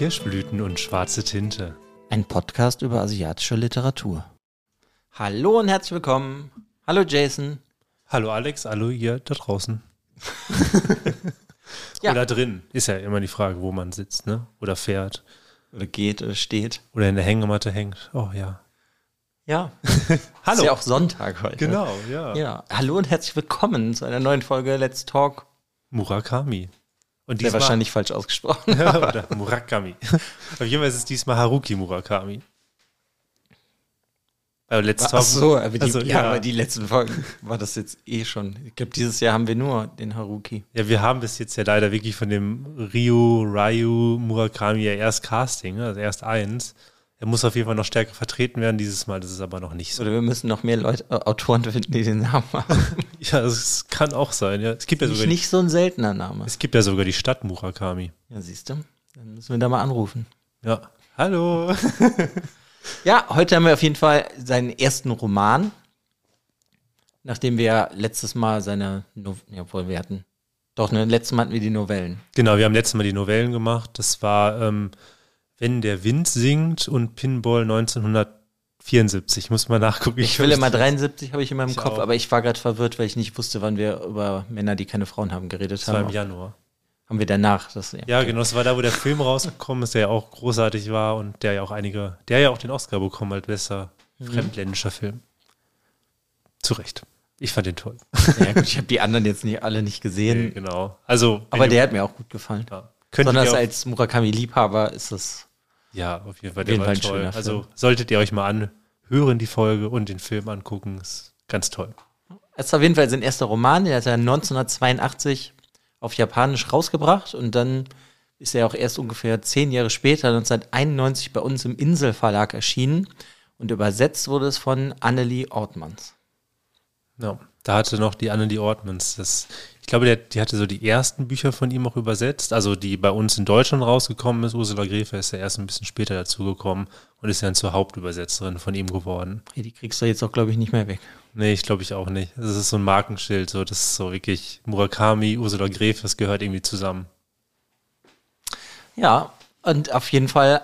Kirschblüten und schwarze Tinte. Ein Podcast über asiatische Literatur. Hallo und herzlich willkommen. Hallo Jason. Hallo Alex, hallo ihr da draußen. Ja. Oder drin. Ist ja immer die Frage, wo man sitzt, ne? Oder fährt. Oder geht oder steht. Oder in der Hängematte hängt. Oh ja. Ja. Hallo. Ist ja auch Sonntag heute. Genau, ja. Ja. Hallo und herzlich willkommen zu einer neuen Folge Let's Talk. Murakami. Und diesmal, wahrscheinlich falsch ausgesprochen. oder Murakami. Auf jeden Fall ist es diesmal Haruki Murakami. Also Let's Talk. Ach so, aber die, Also, ja, ja. aber die letzten Folgen war das jetzt eh schon. Ich glaube, dieses Jahr haben wir nur den Haruki. Ja, wir haben bis jetzt ja leider wirklich von dem Ryu, Ryu Murakami ja erst Casting, also erst eins. Er muss auf jeden Fall noch stärker vertreten werden dieses Mal, das ist aber noch nicht so. Oder wir müssen noch mehr Leute, äh, Autoren finden, die den Namen haben. Ja, es kann auch sein, ja. Es gibt ja Nicht, sogar, die, nicht so ein seltener Name. es gibt ja sogar die Stadt Murakami. Ja, siehst du. Dann müssen wir da mal anrufen. Ja. Hallo. Ja, heute haben wir auf jeden Fall seinen ersten Roman. Nachdem wir letztes Mal seine, no ja, obwohl wir hatten, doch, ne, letztes Mal hatten wir die Novellen. Genau, wir haben letztes Mal die Novellen gemacht. Das war ähm, Wenn der Wind singt und Pinball 1974. Muss mal nachgucken. Ich will immer es- 73, habe ich in meinem Ich Kopf, auch. aber ich war gerade verwirrt, weil ich nicht wusste, wann wir über Männer, die keine Frauen haben, geredet Das war im haben. Januar. Haben wir danach. Das, ja. Ja, genau, das war da, wo der Film rausgekommen ist, der ja auch großartig war und der ja auch einige, der ja auch den Oscar bekommen hat, besser Mhm. fremdländischer Film. Zu Recht. Ich fand den toll. ja gut, ich habe die anderen jetzt nicht alle nicht Nee, gesehen, genau. Also, aber der hat mir auch gut gefallen. ja, auf, als Murakami-Liebhaber ist das. Ja, auf jeden Fall, auf jeden Fall toll. Also solltet ihr euch mal anhören, die Folge und den Film angucken. Ist ganz toll. Es ist auf jeden Fall sein erster Roman, der hat er 1982 auf Japanisch rausgebracht und dann ist er auch erst ungefähr zehn Jahre später, 1991, bei uns im Inselverlag erschienen und übersetzt wurde es von Annelie Ortmanns. Ja, da hatte noch die Annelie Ortmans das. Ich glaube, der, die hatte so die ersten Bücher von ihm auch übersetzt, also die bei uns in Deutschland rausgekommen ist. Ursula Gräfe ist ja erst ein bisschen später dazugekommen und ist dann zur Hauptübersetzerin von ihm geworden. Hey, die kriegst du jetzt auch, glaube ich, nicht mehr weg. Nee, ich glaube ich auch nicht. Das ist so ein Markenschild, so das ist so wirklich Murakami, Ursula Gräfe, das gehört irgendwie zusammen. Ja, und auf jeden Fall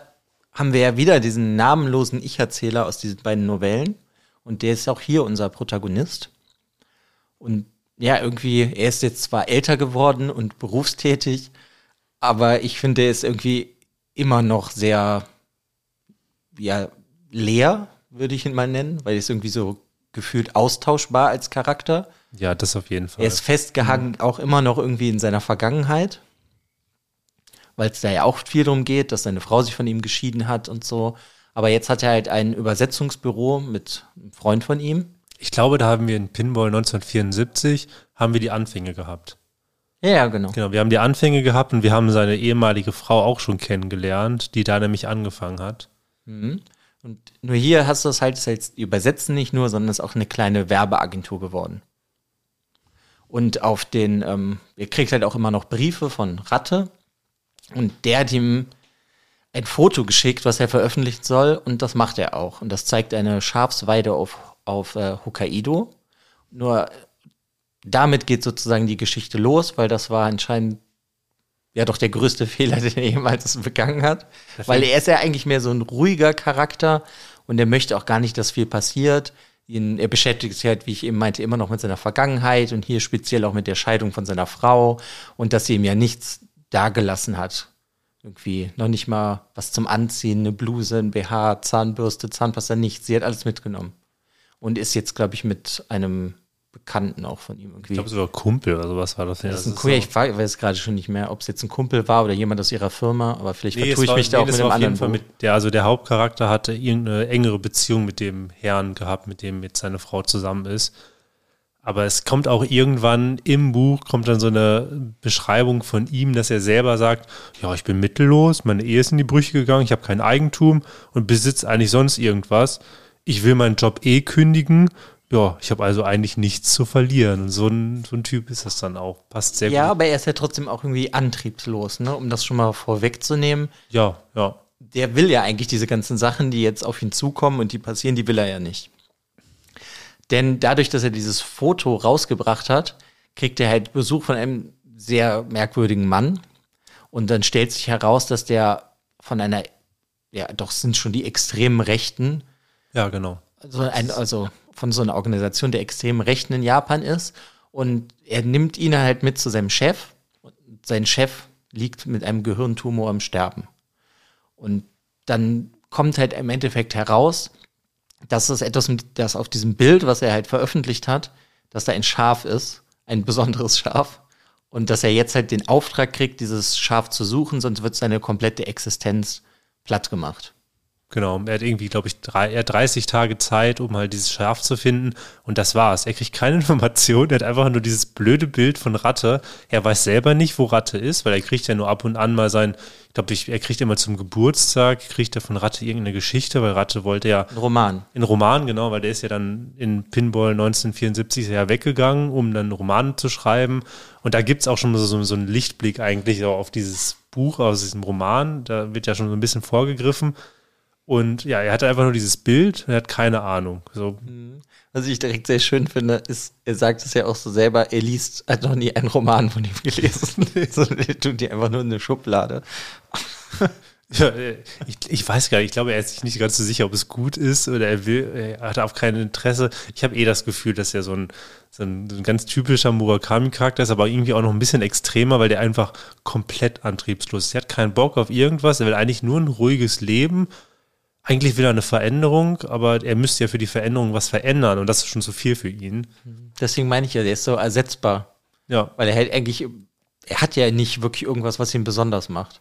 haben wir ja wieder diesen namenlosen Ich-Erzähler aus diesen beiden Novellen. Und der ist auch hier unser Protagonist. Und ja, irgendwie, er ist jetzt zwar älter geworden und berufstätig, aber ich finde, er ist irgendwie immer noch sehr, ja, leer, würde ich ihn mal nennen, weil er ist irgendwie so gefühlt austauschbar als Charakter. Ja, das auf jeden Fall. Er ist festgehangen auch immer noch irgendwie in seiner Vergangenheit, weil es da ja auch viel darum geht, dass seine Frau sich von ihm geschieden hat und so. Aber jetzt hat er halt ein Übersetzungsbüro mit einem Freund von ihm. Ich glaube, da haben wir in Pinball 1974 haben wir die Anfänge gehabt. Ja, ja, genau. Genau, wir haben die Anfänge gehabt und wir haben seine ehemalige Frau auch schon kennengelernt, die da nämlich angefangen hat. Und nur hier hast du es halt, jetzt die Übersetzen nicht nur, sondern es ist auch eine kleine Werbeagentur geworden. Und auf den, ähm, ihr kriegt halt auch immer noch Briefe von Ratte. Und der hat ihm ein Foto geschickt, was er veröffentlichen soll. Und das macht er auch. Und das zeigt eine Schafsweide auf, auf äh, Hokkaido. Nur damit geht sozusagen die Geschichte los, weil das war anscheinend ja doch der größte Fehler, den er jemals begangen hat. Weil er ist ja eigentlich mehr so ein ruhiger Charakter und er möchte auch gar nicht, dass viel passiert. Ihn, er beschäftigt sich halt, wie ich eben meinte, immer noch mit seiner Vergangenheit und hier speziell auch mit der Scheidung von seiner Frau und dass sie ihm ja nichts dagelassen hat. Irgendwie noch nicht mal was zum Anziehen, eine Bluse, ein BH, Zahnbürste, Zahnpasta, nichts. Sie hat alles mitgenommen. Und ist jetzt, glaube ich, mit einem Bekannten auch von ihm irgendwie. Ich glaube, sogar Kumpel oder sowas war das. Ja, Das ist ein Kumpel, ich weiß gerade schon nicht mehr, ob es jetzt ein Kumpel war oder jemand aus ihrer Firma, aber vielleicht Nee, vertue es ich war- mich da nee, auch das mit war einem anderen Fall mit der, also der Hauptcharakter hatte irgendeine engere Beziehung mit dem Herrn gehabt, mit dem jetzt seine Frau zusammen ist. Aber es kommt auch irgendwann im Buch, kommt dann so eine Beschreibung von ihm, dass er selber sagt, ja, ich bin mittellos, meine Ehe ist in die Brüche gegangen, ich habe kein Eigentum und besitze eigentlich sonst irgendwas. Ich will meinen Job eh kündigen. Ja, ich habe also eigentlich nichts zu verlieren. Und so ein, so ein Typ ist das dann auch. Passt sehr Ja, gut. aber er ist ja trotzdem auch irgendwie antriebslos, ne? um das schon mal vorwegzunehmen. Ja, ja. Der will ja eigentlich diese ganzen Sachen, die jetzt auf ihn zukommen und die passieren, die will er ja nicht. Denn dadurch, dass er dieses Foto rausgebracht hat, kriegt er halt Besuch von einem sehr merkwürdigen Mann. Und dann stellt sich heraus, dass der von einer, ja, doch sind schon die extremen Rechten. Ja, genau. Also, ein, also von so einer Organisation der extremen Rechten in Japan ist. Und er nimmt ihn halt mit zu seinem Chef. Und sein Chef liegt mit einem Gehirntumor im Sterben. Und dann kommt halt im Endeffekt heraus, dass es etwas, das auf diesem Bild, was er halt veröffentlicht hat, dass da ein Schaf ist, ein besonderes Schaf. Und dass er jetzt halt den Auftrag kriegt, dieses Schaf zu suchen, sonst wird seine komplette Existenz platt gemacht. Genau, er hat irgendwie, glaube ich, drei, er 30 Tage Zeit, um halt dieses Schaf zu finden. Und das war's. Er kriegt keine Information. Er hat einfach nur dieses blöde Bild von Ratte. Er weiß selber nicht, wo Ratte ist, weil er kriegt ja nur ab und an mal sein, ich glaube, er kriegt immer zum Geburtstag, kriegt er von Ratte irgendeine Geschichte, weil Ratte wollte ja. Ein Roman. In Roman, genau, weil der ist ja dann in Pinball 1974 ja weggegangen, um dann Roman zu schreiben. Und da gibt's auch schon so, so einen Lichtblick eigentlich auf dieses Buch, aus diesem Roman. Da wird ja schon so ein bisschen vorgegriffen. Und ja, er hatte einfach nur dieses Bild, er hat keine Ahnung. So. Mhm. Was ich direkt sehr schön finde, ist, er sagt es ja auch so selber, er liest, hat noch nie einen Roman von ihm gelesen. so, er tut die einfach nur in eine Schublade. Ja, ich, ich weiß gar nicht, ich glaube, er ist sich nicht ganz so sicher, ob es gut ist oder er will, er hat auch kein Interesse. Ich habe eh das Gefühl, dass er so ein, so ein, so ein ganz typischer Murakami-Charakter ist, aber irgendwie auch noch ein bisschen extremer, weil der einfach komplett antriebslos ist. Er hat keinen Bock auf irgendwas, er will eigentlich nur ein ruhiges Leben eigentlich will er eine Veränderung, aber er müsste ja für die Veränderung was verändern und das ist schon zu viel für ihn. Deswegen meine ich ja, der ist so ersetzbar. Ja. Weil er halt eigentlich, er hat ja nicht wirklich irgendwas, was ihn besonders macht.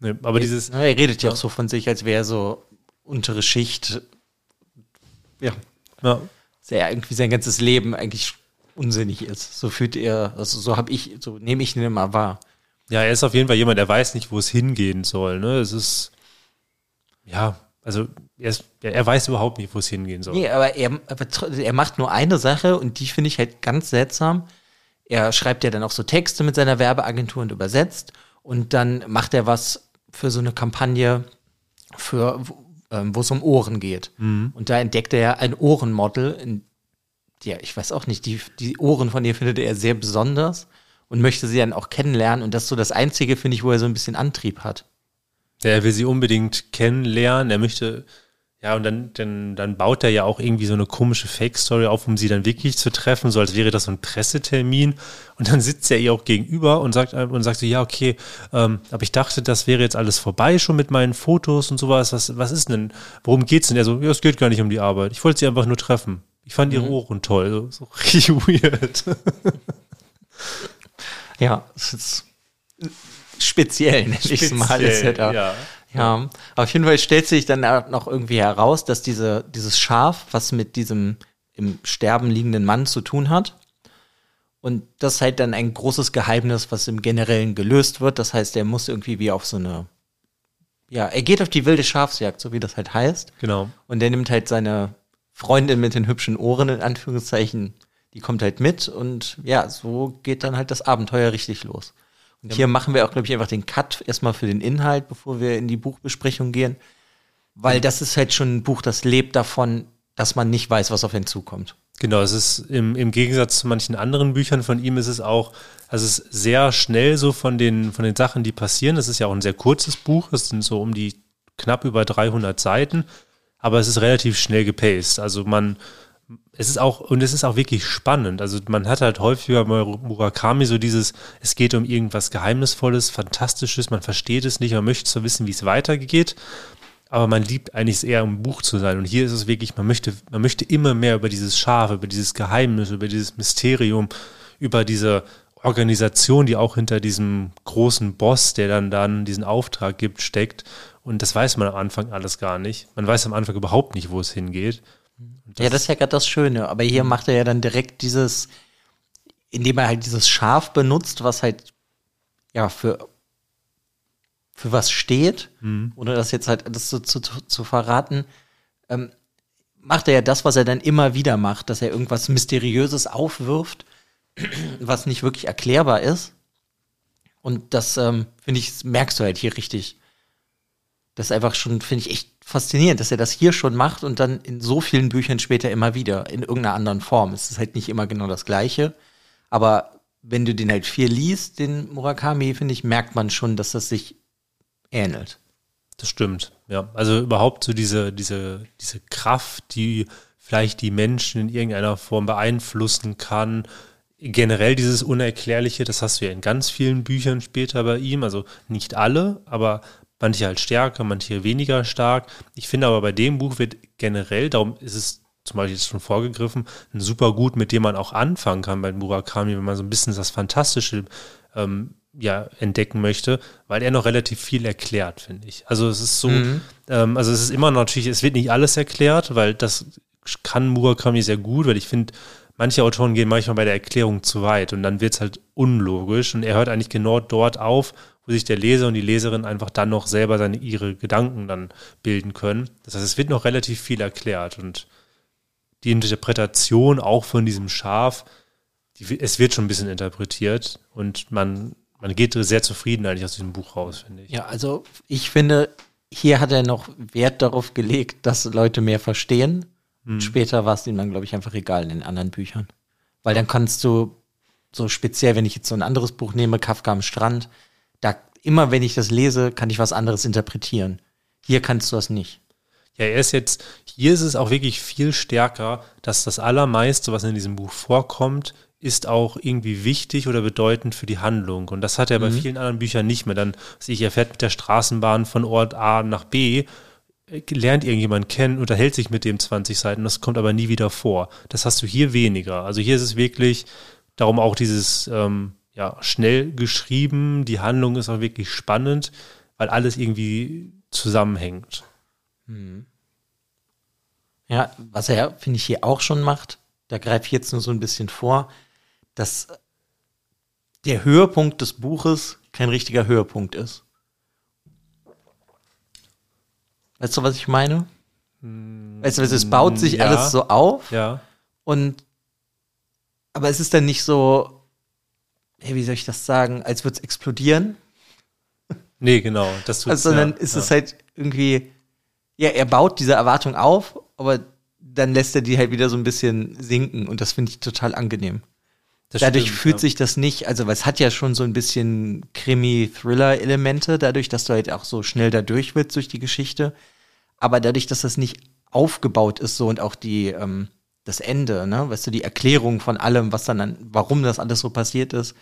Nee, aber er, dieses. Er redet ja auch so von sich, als wäre er so untere Schicht. Ja. Ja. Er irgendwie sein ganzes Leben eigentlich unsinnig ist. So fühlt er, also so habe ich, so nehme ich ihn immer wahr. Ja, er ist auf jeden Fall jemand, der weiß nicht, wo es hingehen soll. Ne? Es ist ja, also er, ist, er, weiß überhaupt nicht, wo es hingehen soll. Nee, aber er, er macht nur eine Sache und die finde ich halt ganz seltsam. Er schreibt ja dann auch so Texte mit seiner Werbeagentur und übersetzt und dann macht er was für so eine Kampagne, für ähm, wo es um Ohren geht. Mhm. Und da entdeckt er ja ein Ohrenmodel. In, ja, ich weiß auch nicht, die, die Ohren von ihr findet er sehr besonders und möchte sie dann auch kennenlernen. Und das ist so das Einzige, finde ich, wo er so ein bisschen Antrieb hat. Er will sie unbedingt kennenlernen. Er möchte, ja, und dann, dann, dann baut er ja auch irgendwie so eine komische Fake-Story auf, um sie dann wirklich zu treffen, so als wäre das so ein Pressetermin. Und dann sitzt er ihr auch gegenüber und sagt, und sagt so, ja, okay, ähm, aber ich dachte, das wäre jetzt alles vorbei schon mit meinen Fotos und sowas. Was, was ist denn? Worum geht's denn? Er so, ja, es geht gar nicht um die Arbeit. Ich wollte sie einfach nur treffen. Ich fand ihre mhm. Ohren toll. So, so richtig weird. ja, es ist speziell, nenne ich es mal. Ist ja, da. ja. ja, auf jeden Fall stellt sich dann auch noch irgendwie heraus, dass diese, dieses Schaf, was mit diesem im Sterben liegenden Mann zu tun hat. Und das ist halt dann ein großes Geheimnis, was im Generellen gelöst wird. Das heißt, er muss irgendwie wie auf so eine, ja, er geht auf die wilde Schafsjagd, so wie das halt heißt. Genau. Und er nimmt halt seine Freundin mit den hübschen Ohren, in Anführungszeichen, die kommt halt mit und ja, so geht dann halt das Abenteuer richtig los. Ja. hier machen wir auch, glaube ich, einfach den Cut erstmal für den Inhalt, bevor wir in die Buchbesprechung gehen. Weil das ist halt schon ein Buch, das lebt davon, dass man nicht weiß, was auf ihn zukommt. Genau, es ist im, im Gegensatz zu manchen anderen Büchern von ihm ist es auch, also es ist sehr schnell so von den, von den Sachen, die passieren. Es ist ja auch ein sehr kurzes Buch, es sind so um die knapp über 300 Seiten, aber es ist relativ schnell gepaced. Also man, es ist auch, und es ist auch wirklich spannend. Also man hat halt häufiger bei Murakami so dieses, es geht um irgendwas Geheimnisvolles, Fantastisches, man versteht es nicht, man möchte so wissen, wie es weitergeht. Aber man liebt eigentlich eher im Buch zu sein. Und hier ist es wirklich, man möchte, man möchte immer mehr über dieses Schaf, über dieses Geheimnis, über dieses Mysterium, über diese Organisation, die auch hinter diesem großen Boss, der dann dann diesen Auftrag gibt, steckt. Und das weiß man am Anfang alles gar nicht. Man weiß am Anfang überhaupt nicht, wo es hingeht. Das ja, das ist ja gerade das Schöne. Aber hier mhm. macht er ja dann direkt dieses, indem er halt dieses Schaf benutzt, was halt ja für für was steht, mhm. ohne das jetzt halt das zu, zu, zu verraten, ähm, macht er ja das, was er dann immer wieder macht, dass er irgendwas Mysteriöses aufwirft, was nicht wirklich erklärbar ist. Und das, ähm, finde ich, merkst du halt hier richtig. Das ist einfach schon, finde ich, echt faszinierend, dass er das hier schon macht und dann in so vielen Büchern später immer wieder in irgendeiner anderen Form. Es ist halt nicht immer genau das Gleiche, aber wenn du den halt viel liest, den Murakami, finde ich, merkt man schon, dass das sich ähnelt. Das stimmt, ja. Also überhaupt so diese, diese, diese Kraft, die vielleicht die Menschen in irgendeiner Form beeinflussen kann. Generell dieses Unerklärliche, das hast du ja in ganz vielen Büchern später bei ihm. Also nicht alle, aber manche halt stärker, manche weniger stark. Ich finde aber bei dem Buch wird generell, darum ist es zum Beispiel jetzt schon vorgegriffen, ein super gut, mit dem man auch anfangen kann bei Murakami, wenn man so ein bisschen das Fantastische ähm, ja, entdecken möchte, weil er noch relativ viel erklärt, finde ich. Also es ist so, mhm. ähm, also es ist immer natürlich, es wird nicht alles erklärt, weil das kann Murakami sehr gut, weil ich finde, manche Autoren gehen manchmal bei der Erklärung zu weit und dann wird es halt unlogisch und er hört eigentlich genau dort auf, wo sich der Leser und die Leserin einfach dann noch selber seine, ihre Gedanken dann bilden können. Das heißt, es wird noch relativ viel erklärt und die Interpretation auch von diesem Schaf, die, es wird schon ein bisschen interpretiert und man, man geht sehr zufrieden eigentlich aus diesem Buch raus, finde ich. Ja, also ich finde, hier hat er noch Wert darauf gelegt, dass Leute mehr verstehen. Hm. Später war es ihm dann, glaube ich, einfach egal in den anderen Büchern. Weil dann kannst du so speziell, wenn ich jetzt so ein anderes Buch nehme, Kafka am Strand, da immer wenn ich das lese, kann ich was anderes interpretieren. Hier kannst du das nicht. Ja, er ist jetzt, hier ist es auch wirklich viel stärker, dass das Allermeiste, was in diesem Buch vorkommt, ist auch irgendwie wichtig oder bedeutend für die Handlung. Und das hat er mhm. bei vielen anderen Büchern nicht mehr. Dann, ich, er fährt mit der Straßenbahn von Ort A nach B, äh, lernt irgendjemand kennen, unterhält sich mit dem 20 Seiten, das kommt aber nie wieder vor. Das hast du hier weniger. Also hier ist es wirklich, darum auch dieses, ähm, ja, schnell geschrieben. Die Handlung ist auch wirklich spannend, weil alles irgendwie zusammenhängt. Mhm. Ja, was er, finde ich, hier auch schon macht, da greife ich jetzt nur so ein bisschen vor, dass der Höhepunkt des Buches kein richtiger Höhepunkt ist. Weißt du, was ich meine? Weißt du, es baut sich ja, alles so auf. Ja. Und aber es ist dann nicht so, hey, wie soll ich das sagen, als würde es explodieren. Nee, genau. Das also, sondern ja, ist ja. es halt irgendwie, ja, er baut diese Erwartung auf, aber dann lässt er die halt wieder so ein bisschen sinken und das finde ich total angenehm. Das dadurch stimmt, fühlt ja. sich das nicht, also weil es hat ja schon so ein bisschen Krimi-Thriller-Elemente, dadurch, dass du halt auch so schnell da durch willst durch die Geschichte. Aber dadurch, dass das nicht aufgebaut ist so und auch die, ähm, das Ende, ne, weißt du, die Erklärung von allem, was dann, an, warum das alles so passiert ist,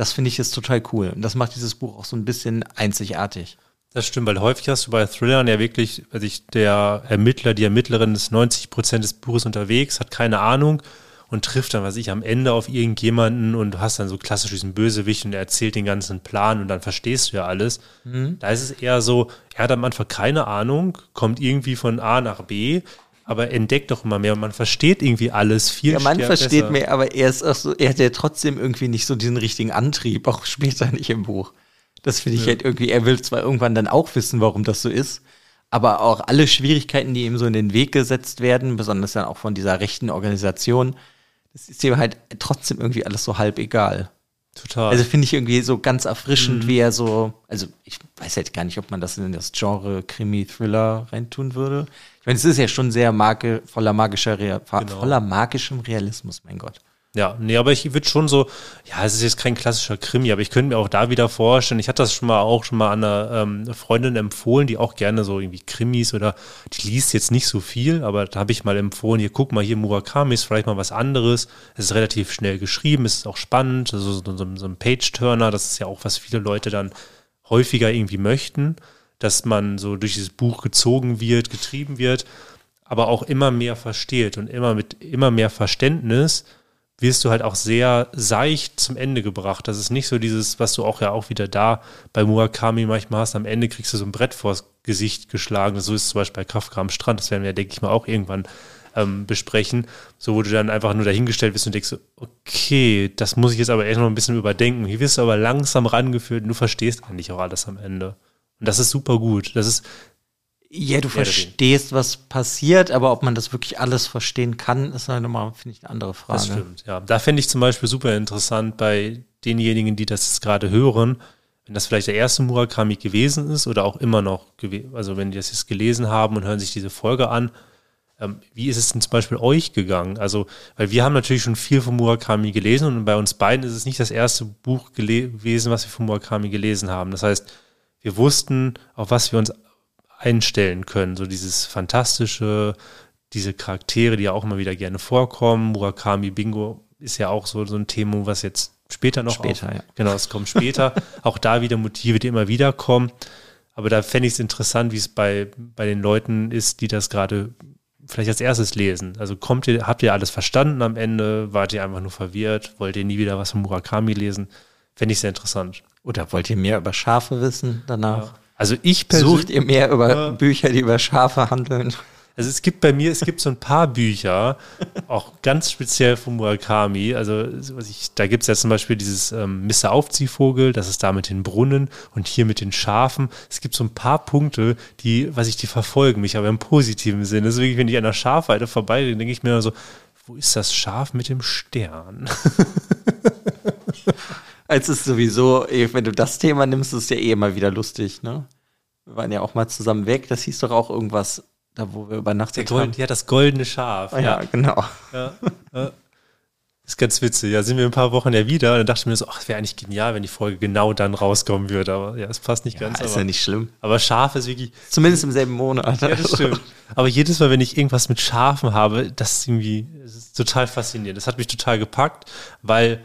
das finde ich jetzt total cool. Und das macht dieses Buch auch so ein bisschen einzigartig. Das stimmt, weil häufig hast du bei Thrillern ja wirklich, also ich, der Ermittler, die Ermittlerin ist 90 Prozent des Buches unterwegs, hat keine Ahnung und trifft dann, was ich, am Ende auf irgendjemanden und du hast dann so klassisch diesen Bösewicht und er erzählt den ganzen Plan und dann verstehst du ja alles. Mhm. Da ist es eher so, er hat am Anfang keine Ahnung, kommt irgendwie von A nach B, aber entdeckt doch immer mehr und man versteht irgendwie alles viel Ja, man versteht besser. mehr, aber er ist auch so, er hat ja trotzdem irgendwie nicht so diesen richtigen Antrieb, auch später nicht im Buch. Das finde ich ja. halt irgendwie, er will zwar irgendwann dann auch wissen, warum das so ist, aber auch alle Schwierigkeiten, die ihm so in den Weg gesetzt werden, besonders dann auch von dieser rechten Organisation, das ist ihm halt trotzdem irgendwie alles so halb egal. Total. Also finde ich irgendwie so ganz erfrischend, mhm. wie er so, also ich weiß halt gar nicht, ob man das in das Genre Krimi-Thriller reintun würde. Ich meine, es ist ja schon sehr mage, voller magischer, Real, genau. voller magischem Realismus, mein Gott. Ja, nee, aber ich würde schon so, ja, es ist jetzt kein klassischer Krimi, aber ich könnte mir auch da wieder vorstellen, ich hatte das schon mal auch schon mal einer ähm, Freundin empfohlen, die auch gerne so irgendwie Krimis oder die liest jetzt nicht so viel, aber da habe ich mal empfohlen, hier guck mal, hier Murakami ist vielleicht mal was anderes. Es ist relativ schnell geschrieben, es ist auch spannend, also so, so, so ein Page-Turner, das ist ja auch, was viele Leute dann häufiger irgendwie möchten, dass man so durch dieses Buch gezogen wird, getrieben wird, aber auch immer mehr versteht und immer mit immer mehr Verständnis wirst du halt auch sehr seicht zum Ende gebracht. Das ist nicht so dieses, was du auch ja auch wieder da bei Murakami manchmal hast. Am Ende kriegst du so ein Brett vors Gesicht geschlagen. So ist es zum Beispiel bei Kafka am Strand. Das werden wir, denke ich mal, auch irgendwann ähm, besprechen. So, wo du dann einfach nur dahingestellt bist und denkst, okay, das muss ich jetzt aber erst noch ein bisschen überdenken. Hier wirst du aber langsam rangeführt und du verstehst eigentlich auch alles am Ende. Und das ist super gut. Das ist ja, du verstehst, was passiert, aber ob man das wirklich alles verstehen kann, ist halt nochmal, finde ich, eine andere Frage. Das stimmt, ja. Da fände ich zum Beispiel super interessant bei denjenigen, die das jetzt gerade hören, wenn das vielleicht der erste Murakami gewesen ist oder auch immer noch, also wenn die das jetzt gelesen haben und hören sich diese Folge an, ähm, wie ist es denn zum Beispiel euch gegangen? Also, weil wir haben natürlich schon viel von Murakami gelesen und bei uns beiden ist es nicht das erste Buch gewesen, was wir von Murakami gelesen haben. Das heißt, wir wussten, auf was wir uns einstellen können. So dieses fantastische, diese Charaktere, die ja auch immer wieder gerne vorkommen. Murakami Bingo ist ja auch so, so ein Thema, was jetzt später noch Später, auf, ja. Genau, es kommt später. auch da wieder Motive, die immer wieder kommen. Aber da fände ich es interessant, wie es bei, bei den Leuten ist, die das gerade vielleicht als erstes lesen. Also kommt ihr, habt ihr alles verstanden am Ende? Wart ihr einfach nur verwirrt? Wollt ihr nie wieder was von Murakami lesen? Fände ich sehr interessant. Oder wollt ihr mehr über Schafe wissen danach? Also ich Sucht persönlich, ihr mehr über Ja. Bücher, die über Schafe handeln? also es gibt bei mir, es gibt so ein paar Bücher, auch ganz speziell von Murakami. Also ich, da gibt es ja zum Beispiel dieses ähm, Mr. Aufziehvogel, das ist da mit den Brunnen und hier mit den Schafen. Es gibt so ein paar Punkte, die, was ich, die verfolgen mich, aber im positiven Sinne. Das ist wirklich, wenn ich an der Schafweide vorbei denke ich mir immer so, wo ist das Schaf mit dem Stern? Es ist sowieso, eh, wenn du das Thema nimmst, ist es ja eh immer wieder lustig, ne? Wir waren ja auch mal zusammen weg, das hieß doch auch irgendwas, da wo wir übernachtet haben. Ja, das goldene Schaf. Ah, ja, genau. Ja, ja. Ist ganz witzig. Ja, sind wir in ein paar Wochen ja wieder und dann dachte ich mir so, ach, wäre eigentlich genial, wenn die Folge genau dann rauskommen würde. Aber ja, es passt nicht ganz. Ja, ist aber, ja nicht schlimm. aber Schaf ist wirklich, Zumindest im selben Monat. ja, das stimmt. Aber jedes Mal, wenn ich irgendwas mit Schafen habe, das ist irgendwie, das ist total faszinierend. Das hat mich total gepackt, weil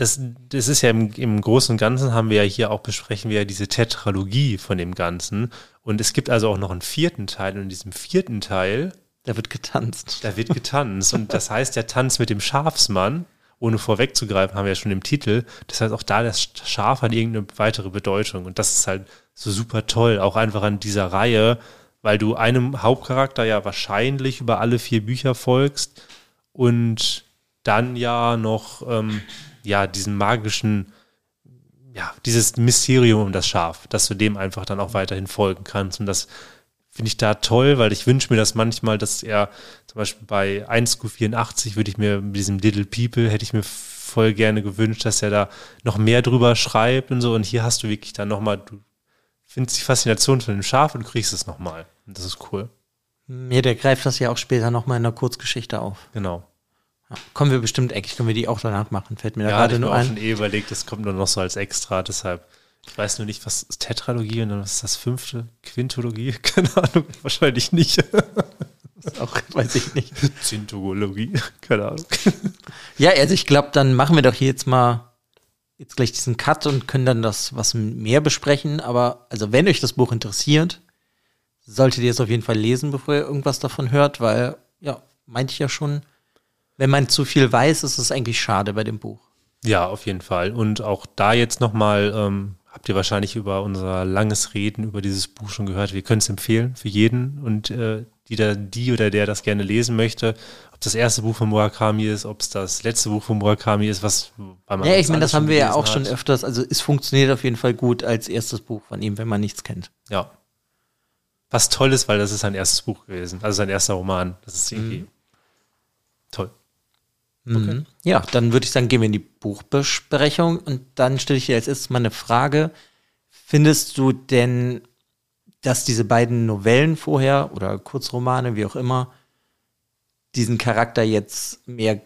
das, das ist ja im, im Großen und Ganzen haben wir ja hier auch besprechen wir ja diese Tetralogie von dem Ganzen. Und es gibt also auch noch einen vierten Teil. Und in diesem vierten Teil Da wird getanzt. da wird getanzt. Und das heißt, der Tanz mit dem Schafsmann, ohne vorwegzugreifen, haben wir ja schon im Titel. Das heißt, auch da das Schaf hat irgendeine weitere Bedeutung. Und das ist halt so super toll, auch einfach an dieser Reihe, weil du einem Hauptcharakter ja wahrscheinlich über alle vier Bücher folgst und dann ja noch ähm, ja diesen magischen ja, dieses Mysterium um das Schaf, dass du dem einfach dann auch weiterhin folgen kannst. Und das finde ich da toll, weil ich wünsche mir das manchmal, dass er zum Beispiel bei 1Q84 würde ich mir mit diesem Little People hätte ich mir voll gerne gewünscht, dass er da noch mehr drüber schreibt und so. Und hier hast du wirklich dann nochmal, du findest die Faszination von dem Schaf und du kriegst es nochmal. Und das ist cool. Ja, der greift das ja auch später nochmal in der Kurzgeschichte auf. Genau. Kommen wir bestimmt, eigentlich können wir die auch danach machen. Fällt mir da Ja, hatte gerade ich mir nur ein. schon eh überlegt, das kommt nur noch so als Extra, deshalb. Ich weiß nur nicht, was ist Tetralogie und dann was ist das fünfte? Quintologie? Keine Ahnung, wahrscheinlich nicht. Auch, weiß ich nicht. Zintologie? Keine Ahnung. Ja, also ich glaube, dann machen wir doch hier jetzt mal jetzt gleich diesen Cut und können dann das was mehr besprechen. Aber also wenn euch das Buch interessiert, solltet ihr es auf jeden Fall lesen, bevor ihr irgendwas davon hört, weil, ja, meinte ich ja schon, wenn man zu viel weiß, ist es eigentlich schade bei dem Buch. Ja, auf jeden Fall. Und auch da jetzt nochmal, ähm, habt ihr wahrscheinlich über unser langes Reden über dieses Buch schon gehört. Wir können es empfehlen für jeden und äh, die, da, die oder der das gerne lesen möchte. Ob das erste Buch von Murakami ist, ob es das letzte Buch von Murakami ist, was man Ja, ich meine, das haben wir ja auch schon hat. öfters. Also es funktioniert auf jeden Fall gut als erstes Buch von ihm, wenn man nichts kennt. Ja. Was toll ist, weil das ist sein erstes Buch gewesen. Also sein erster Roman. Das ist irgendwie toll. Mhm. Ja, dann würde ich sagen, gehen wir in die Buchbesprechung und dann stelle ich dir als erstes mal eine Frage. Findest du denn, dass diese beiden Novellen vorher oder Kurzromane, wie auch immer, diesen Charakter jetzt mehr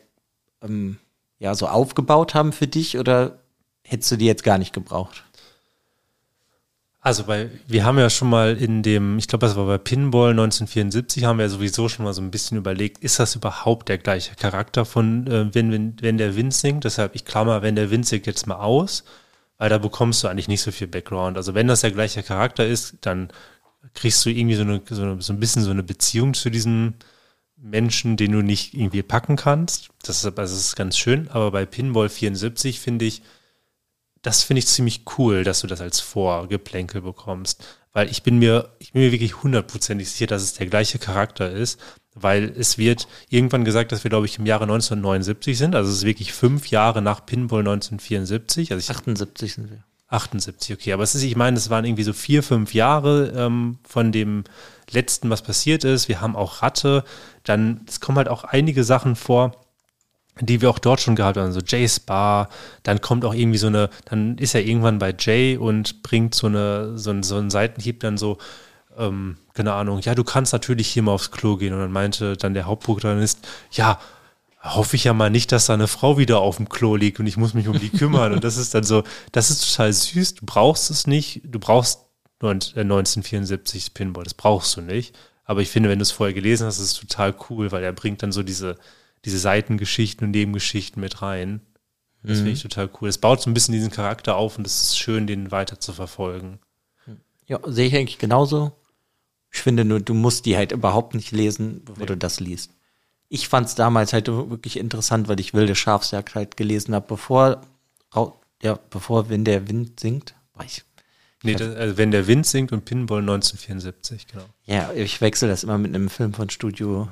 ähm, ja, so aufgebaut haben für dich oder hättest du die jetzt gar nicht gebraucht? Also bei, wir haben ja schon mal in dem, ich glaube, das war bei Pinball 1974, haben wir ja sowieso schon mal so ein bisschen überlegt, ist das überhaupt der gleiche Charakter von äh, wenn, wenn, wenn der Wind singt? Deshalb, ich klammer, wenn der Wind singt jetzt mal aus, weil da bekommst du eigentlich nicht so viel Background. Also wenn das der gleiche Charakter ist, dann kriegst du irgendwie so, eine, so, eine, so ein bisschen so eine Beziehung zu diesem Menschen, den du nicht irgendwie packen kannst. Das ist, also das ist ganz schön, aber bei Pinball 74 finde ich, das finde ich ziemlich cool, dass du das als Vorgeplänkel bekommst. Weil ich bin mir, ich bin mir wirklich hundertprozentig sicher, dass es der gleiche Charakter ist, weil es wird irgendwann gesagt, dass wir, glaube ich, im Jahre 1979 sind. Also es ist wirklich fünf Jahre nach Pinball 1974. Also ich 78 sind wir. 78, okay. Aber es ist, ich meine, es waren irgendwie so vier, fünf Jahre ähm, von dem letzten, was passiert ist. Wir haben auch Ratte. Dann, es kommen halt auch einige Sachen vor, die wir auch dort schon gehabt haben. So Jays Bar. Dann kommt auch irgendwie so eine, dann ist er irgendwann bei Jay und bringt so eine, so, ein, so einen Seitenhieb dann so, ähm, keine Ahnung, ja, du kannst natürlich hier mal aufs Klo gehen. Und dann meinte dann der Hauptprotagonist, ja, hoffe ich ja mal nicht, dass da eine Frau wieder auf dem Klo liegt und ich muss mich um die kümmern. Und das ist dann so, das ist total süß. Du brauchst es nicht. Du brauchst 1974 Pinball. Das brauchst du nicht. Aber ich finde, wenn du es vorher gelesen hast, ist es total cool, weil er bringt dann so diese, diese Seitengeschichten und Nebengeschichten mit rein. Das finde ich Mhm. total cool. Es baut so ein bisschen diesen Charakter auf und es ist schön, den weiter zu verfolgen. Ja, sehe ich eigentlich genauso. Ich finde nur, du musst die halt überhaupt nicht lesen, bevor du das liest. Ich fand es damals halt wirklich interessant, weil ich Wilde Schafsjagd halt gelesen habe, bevor, ja, bevor Wenn der Wind singt. Boah, Ich, Nee, das, also wenn der Wind singt und Pinball 1974, genau. ja, ich wechsle das immer mit einem Film von Studio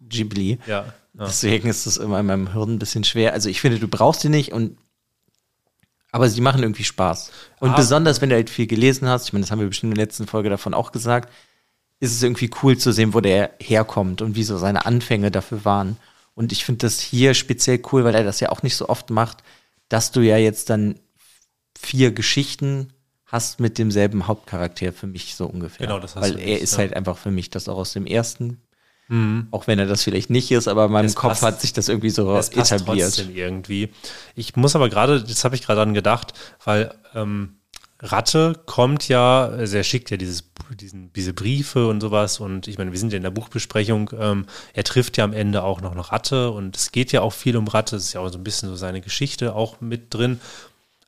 Ghibli. Ja. Ja. Deswegen ist es immer in meinem Hirn ein bisschen schwer. Also ich finde, du brauchst die nicht und aber sie machen irgendwie Spaß. Und Ah. besonders, wenn du halt viel gelesen hast, ich meine, das haben wir bestimmt in der letzten Folge davon auch gesagt, ist es irgendwie cool zu sehen, wo der herkommt und wie so seine Anfänge dafür waren. Und ich finde das hier speziell cool, weil er das ja auch nicht so oft macht, dass du ja jetzt dann vier Geschichten hast mit demselben Hauptcharakter für mich so ungefähr. Genau, das hast Weil du er nicht, ist ja. halt einfach für mich das auch aus dem ersten auch wenn er das vielleicht nicht ist, aber in meinem Es Kopf passt- hat sich das irgendwie so Es passt etabliert. trotzdem irgendwie. Ich muss aber gerade, jetzt habe ich gerade an gedacht, weil ähm, Ratte kommt ja, also er schickt ja dieses, diesen, diese Briefe und sowas und ich meine, wir sind ja in der Buchbesprechung, ähm, er trifft ja am Ende auch noch eine Ratte und es geht ja auch viel um Ratte, es ist ja auch so ein bisschen so seine Geschichte auch mit drin.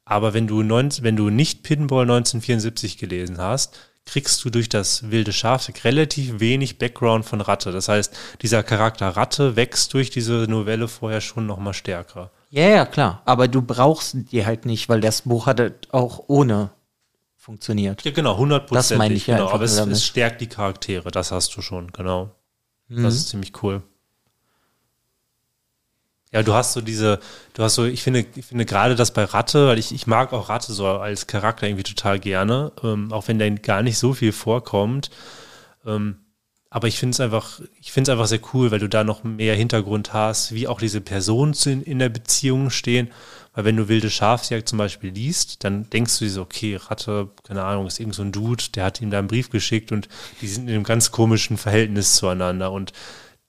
Aber wenn du, 19, wenn du nicht Pinball 1974 gelesen hast, kriegst du durch das wilde Schaf relativ wenig Background von Ratte. Das heißt, dieser Charakter Ratte wächst durch diese Novelle vorher schon nochmal stärker. Ja, ja, klar. Aber du brauchst die halt nicht, weil das Buch hat halt auch ohne funktioniert. Ja, genau, 100 Das meine ich ja genau, aber es, es stärkt die Charaktere, das hast du schon, genau. Mhm. Das ist ziemlich cool. Ja, du hast so diese, du hast so, ich finde, ich finde gerade das bei Ratte, weil ich, ich mag auch Ratte so als Charakter irgendwie total gerne, ähm, auch wenn der gar nicht so viel vorkommt. Ähm, aber ich finde es einfach, ich finde es einfach sehr cool, weil du da noch mehr Hintergrund hast, wie auch diese Personen in, in der Beziehung stehen. Weil wenn du wilde Schafsjagd zum Beispiel liest, dann denkst du dir so, okay, Ratte, keine Ahnung, ist irgend so ein Dude, der hat ihm da einen Brief geschickt und die sind in einem ganz komischen Verhältnis zueinander. Und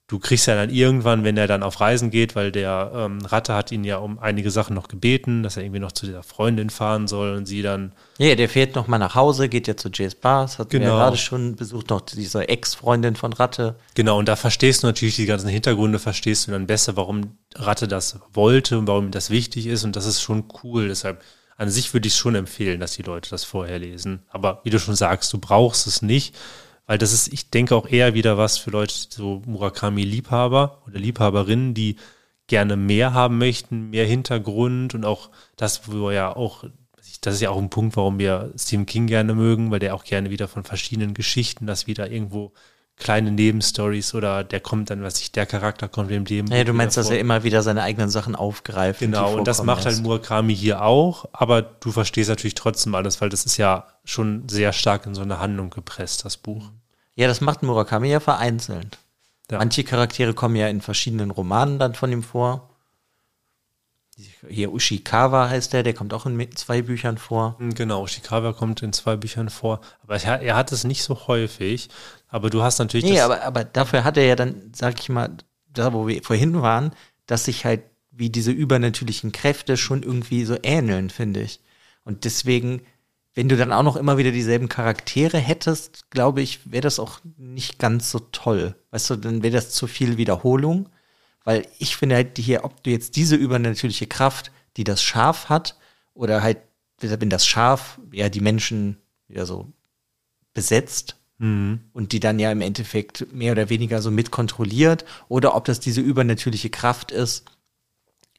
du kriegst ja dann irgendwann, wenn er dann auf Reisen geht, weil der ähm, Ratte hat ihn ja um einige Sachen noch gebeten, dass er irgendwie noch zu dieser Freundin fahren soll und sie dann Ja, der fährt noch mal nach Hause, geht ja zu Jace Bars, hat Genau. ja gerade schon besucht, noch diese Ex-Freundin von Ratte. Genau, und da verstehst du natürlich die ganzen Hintergründe, verstehst du dann besser, warum Ratte das wollte und warum das wichtig ist. Und das ist schon cool. Deshalb, an sich würde ich schon empfehlen, dass die Leute das vorher lesen. Aber wie du schon sagst, du brauchst es nicht, weil das ist, ich denke, auch eher wieder was für Leute, so Murakami-Liebhaber oder Liebhaberinnen, die gerne mehr haben möchten, mehr Hintergrund und auch das, wo ja auch, das ist ja auch ein Punkt, warum wir Stephen King gerne mögen, weil der auch gerne wieder von verschiedenen Geschichten das wieder irgendwo kleine Nebenstories oder der kommt dann, was ich, der Charakter kommt im Leben. Ja, du meinst, dass er immer wieder seine eigenen Sachen aufgreift. Genau, die und das macht halt. Murakami hier auch, aber du verstehst natürlich trotzdem alles, weil das ist ja schon sehr stark in so eine Handlung gepresst, das Buch. Ja, das macht Murakami ja vereinzelt. Ja. Manche Charaktere kommen ja in verschiedenen Romanen dann von ihm vor. Hier Ushikawa heißt der, der kommt auch in zwei Büchern vor. Genau, Shikawa kommt in zwei Büchern vor, aber er, er hat es nicht so häufig, aber du hast natürlich Nee, das, aber, aber dafür hat er ja dann, sag ich mal, da wo wir vorhin waren, dass sich halt wie diese übernatürlichen Kräfte schon irgendwie so ähneln, finde ich. Und deswegen, wenn du dann auch noch immer wieder dieselben Charaktere hättest, glaube ich, wäre das auch nicht ganz so toll. Weißt du, dann wäre das zu viel Wiederholung. Weil ich finde halt hier, ob du jetzt diese übernatürliche Kraft, die das Schaf hat, oder halt, wenn das Schaf ja die Menschen ja so besetzt, und die dann ja im Endeffekt mehr oder weniger so mit kontrolliert oder ob das diese übernatürliche Kraft ist.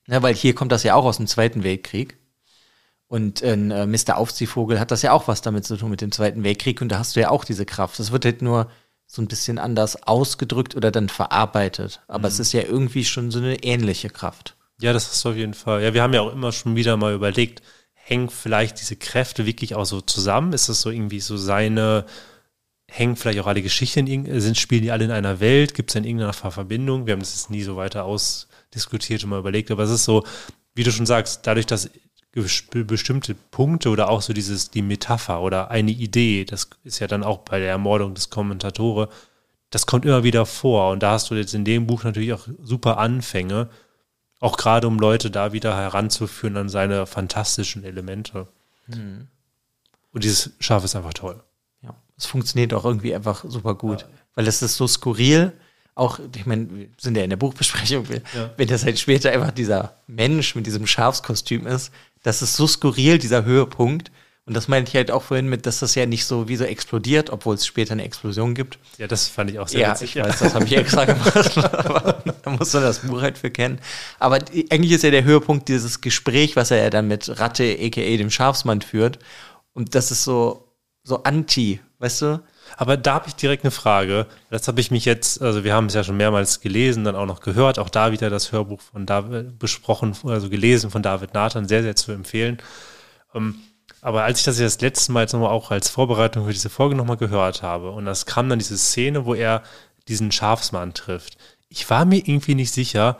Ja, weil hier kommt das ja auch aus dem Zweiten Weltkrieg. Und äh, Mr. Aufziehvogel hat das ja auch was damit zu tun mit dem Zweiten Weltkrieg und da hast du ja auch diese Kraft. Das wird halt nur so ein bisschen anders ausgedrückt oder dann verarbeitet. Aber es ist ja irgendwie schon so eine ähnliche Kraft. Ja, das ist auf jeden Fall. Ja, wir haben ja auch immer schon wieder mal überlegt, hängen vielleicht diese Kräfte wirklich auch so zusammen? Ist das so irgendwie so seine, hängen vielleicht auch alle Geschichten, in sind, spielen die alle in einer Welt? Gibt es in irgendeiner Verbindung? Wir haben das jetzt nie so weiter ausdiskutiert und mal überlegt, aber es ist so, wie du schon sagst, dadurch, dass bestimmte Punkte oder auch so dieses, die Metapher oder eine Idee, das ist ja dann auch bei der Ermordung des Kommentatore, das kommt immer wieder vor und da hast du jetzt in dem Buch natürlich auch super Anfänge, auch gerade um Leute da wieder heranzuführen an seine fantastischen Elemente. Und dieses Schaf ist einfach toll. Das funktioniert auch irgendwie einfach super gut. Weil es ist so skurril. Auch, ich meine, wir sind ja in der Buchbesprechung, Ja. wenn das halt später einfach dieser Mensch mit diesem Schafskostüm ist, das ist so skurril, dieser Höhepunkt. Und das meinte ich halt auch vorhin mit, dass das ja nicht so wie so explodiert, obwohl es später eine Explosion gibt. Ja, das fand ich auch sehr Ja, witzig. ich weiß, das habe ich extra gemacht. aber da muss man das Buch halt für kennen. Aber die- eigentlich ist ja der Höhepunkt dieses Gespräch, was er ja dann mit Ratte, a.k.a. dem Schafsmann führt. Und das ist so, so anti, weißt du? Aber da habe ich direkt eine Frage. Das habe ich mich jetzt, also wir haben es ja schon mehrmals gelesen, dann auch noch gehört, auch da wieder das Hörbuch von David besprochen, also gelesen von David Nathan, sehr, sehr zu empfehlen. Ähm, aber als ich das jetzt das letzte Mal jetzt nochmal auch als Vorbereitung für diese Folge nochmal gehört habe und das kam dann diese Szene, wo er diesen Schafsmann trifft. Ich war mir irgendwie nicht sicher,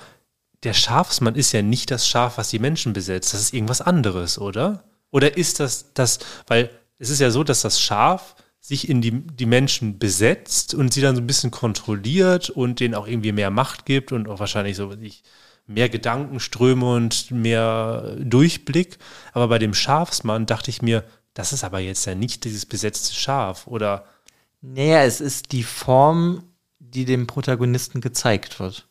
der Schafsmann ist ja nicht das Schaf, was die Menschen besetzt. Das ist irgendwas anderes, oder? Oder ist das das, weil es ist ja so, dass das Schaf sich in die, die Menschen besetzt und sie dann so ein bisschen kontrolliert und denen auch irgendwie mehr Macht gibt und auch wahrscheinlich so ich, mehr Gedankenströme und mehr Durchblick. Aber bei dem Schafsmann dachte ich mir, das ist aber jetzt ja nicht dieses besetzte Schaf oder Naja, es ist die Form, die dem Protagonisten gezeigt wird.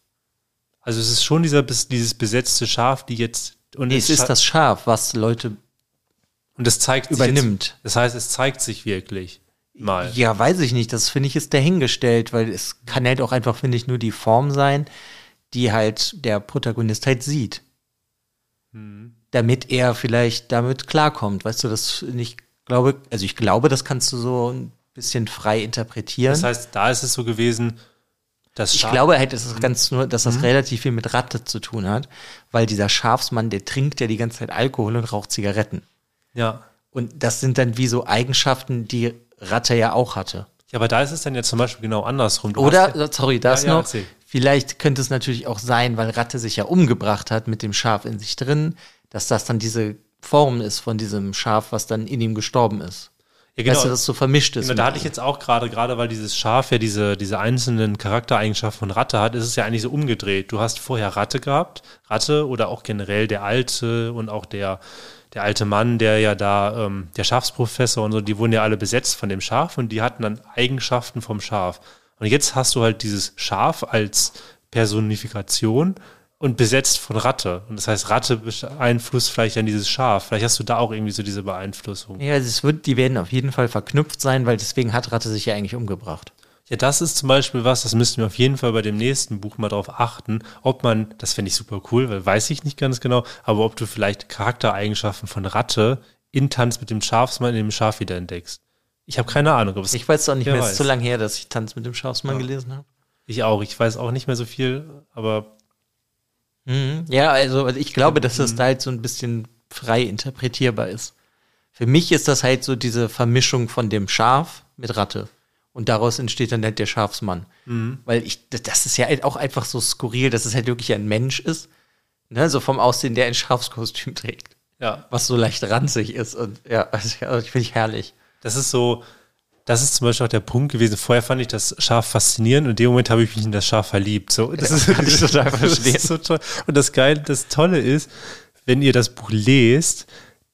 also es ist schon dieser, dieses besetzte Schaf, die jetzt und Es ist das Schaf, was Leute und es zeigt sich übernimmt. Jetzt, das heißt, es zeigt sich wirklich mal. Ja, weiß ich nicht. Das finde ich ist dahingestellt, weil es kann halt auch einfach, finde ich, nur die Form sein, die halt der Protagonist halt sieht. Damit er vielleicht damit klarkommt. Weißt du, das nicht glaube, also ich glaube, das kannst du so ein bisschen frei interpretieren. Das heißt, da ist es so gewesen, dass ich Schaf- glaube halt, es ist ganz nur, dass das relativ viel mit Ratte zu tun hat, weil dieser Schafsmann, der trinkt ja die ganze Zeit Alkohol und raucht Zigaretten. ja. Und das sind dann wie so Eigenschaften, die Ratte ja auch hatte. Ja, aber da ist es dann ja zum Beispiel genau andersrum. Du Oder, ja, sorry, das Ja, ja, noch. erzähl. Vielleicht könnte es natürlich auch sein, weil Ratte sich ja umgebracht hat mit dem Schaf in sich drin, dass das dann diese Form ist von diesem Schaf, was dann in ihm gestorben ist. ja, genau, Weißt du, das so vermischt ist. genau, da hatte ich jetzt auch gerade, gerade weil dieses Schaf ja diese, diese einzelnen Charaktereigenschaften von Ratte hat, ist es ja eigentlich so umgedreht. Du hast vorher Ratte gehabt, Ratte oder auch generell der Alte und auch der, der alte Mann, der ja da, ähm, der Schafsprofessor und so, die wurden ja alle besetzt von dem Schaf und die hatten dann Eigenschaften vom Schaf. Und jetzt hast du halt dieses Schaf als Personifikation und besetzt von Ratte. Und das heißt, Ratte beeinflusst vielleicht dann dieses Schaf. Vielleicht hast du da auch irgendwie so diese Beeinflussung. ja, es wird, die werden auf jeden Fall verknüpft sein, weil deswegen hat Ratte sich ja eigentlich umgebracht. Ja, das ist zum Beispiel was, das müssten wir auf jeden Fall bei dem nächsten Buch mal drauf achten, ob man, das fände ich super cool, weil weiß ich nicht ganz genau, aber ob du vielleicht Charaktereigenschaften von Ratte in Tanz mit dem Schafsmann in dem Schaf wieder entdeckst. Ich habe keine Ahnung, ob es Ich weiß auch nicht mehr, es ist so lange her, dass ich Tanz mit dem Schafsmann gelesen habe. ich auch, ich weiß auch nicht mehr so viel, aber Mhm. Ja, also also ich glaube, dass Mhm. das da halt so ein bisschen frei interpretierbar ist. Für mich ist das halt so diese Vermischung von dem Schaf mit Ratte. Und daraus entsteht dann halt der Schafsmann. Mhm. Weil ich, das ist ja halt auch einfach so skurril, dass es halt wirklich ein Mensch ist. Ne, so vom Aussehen, der ein Schafskostüm trägt. ja, Was so leicht ranzig ist. Und ja, also, also ich finde ich herrlich. das ist so, das ist zum Beispiel auch der Punkt gewesen. Vorher fand ich das Schaf faszinierend und in dem Moment habe ich mich in das Schaf verliebt. So, das ist kann ich total verstehen. Das ist so toll. Und das Geile, das Tolle ist, wenn ihr das Buch lest,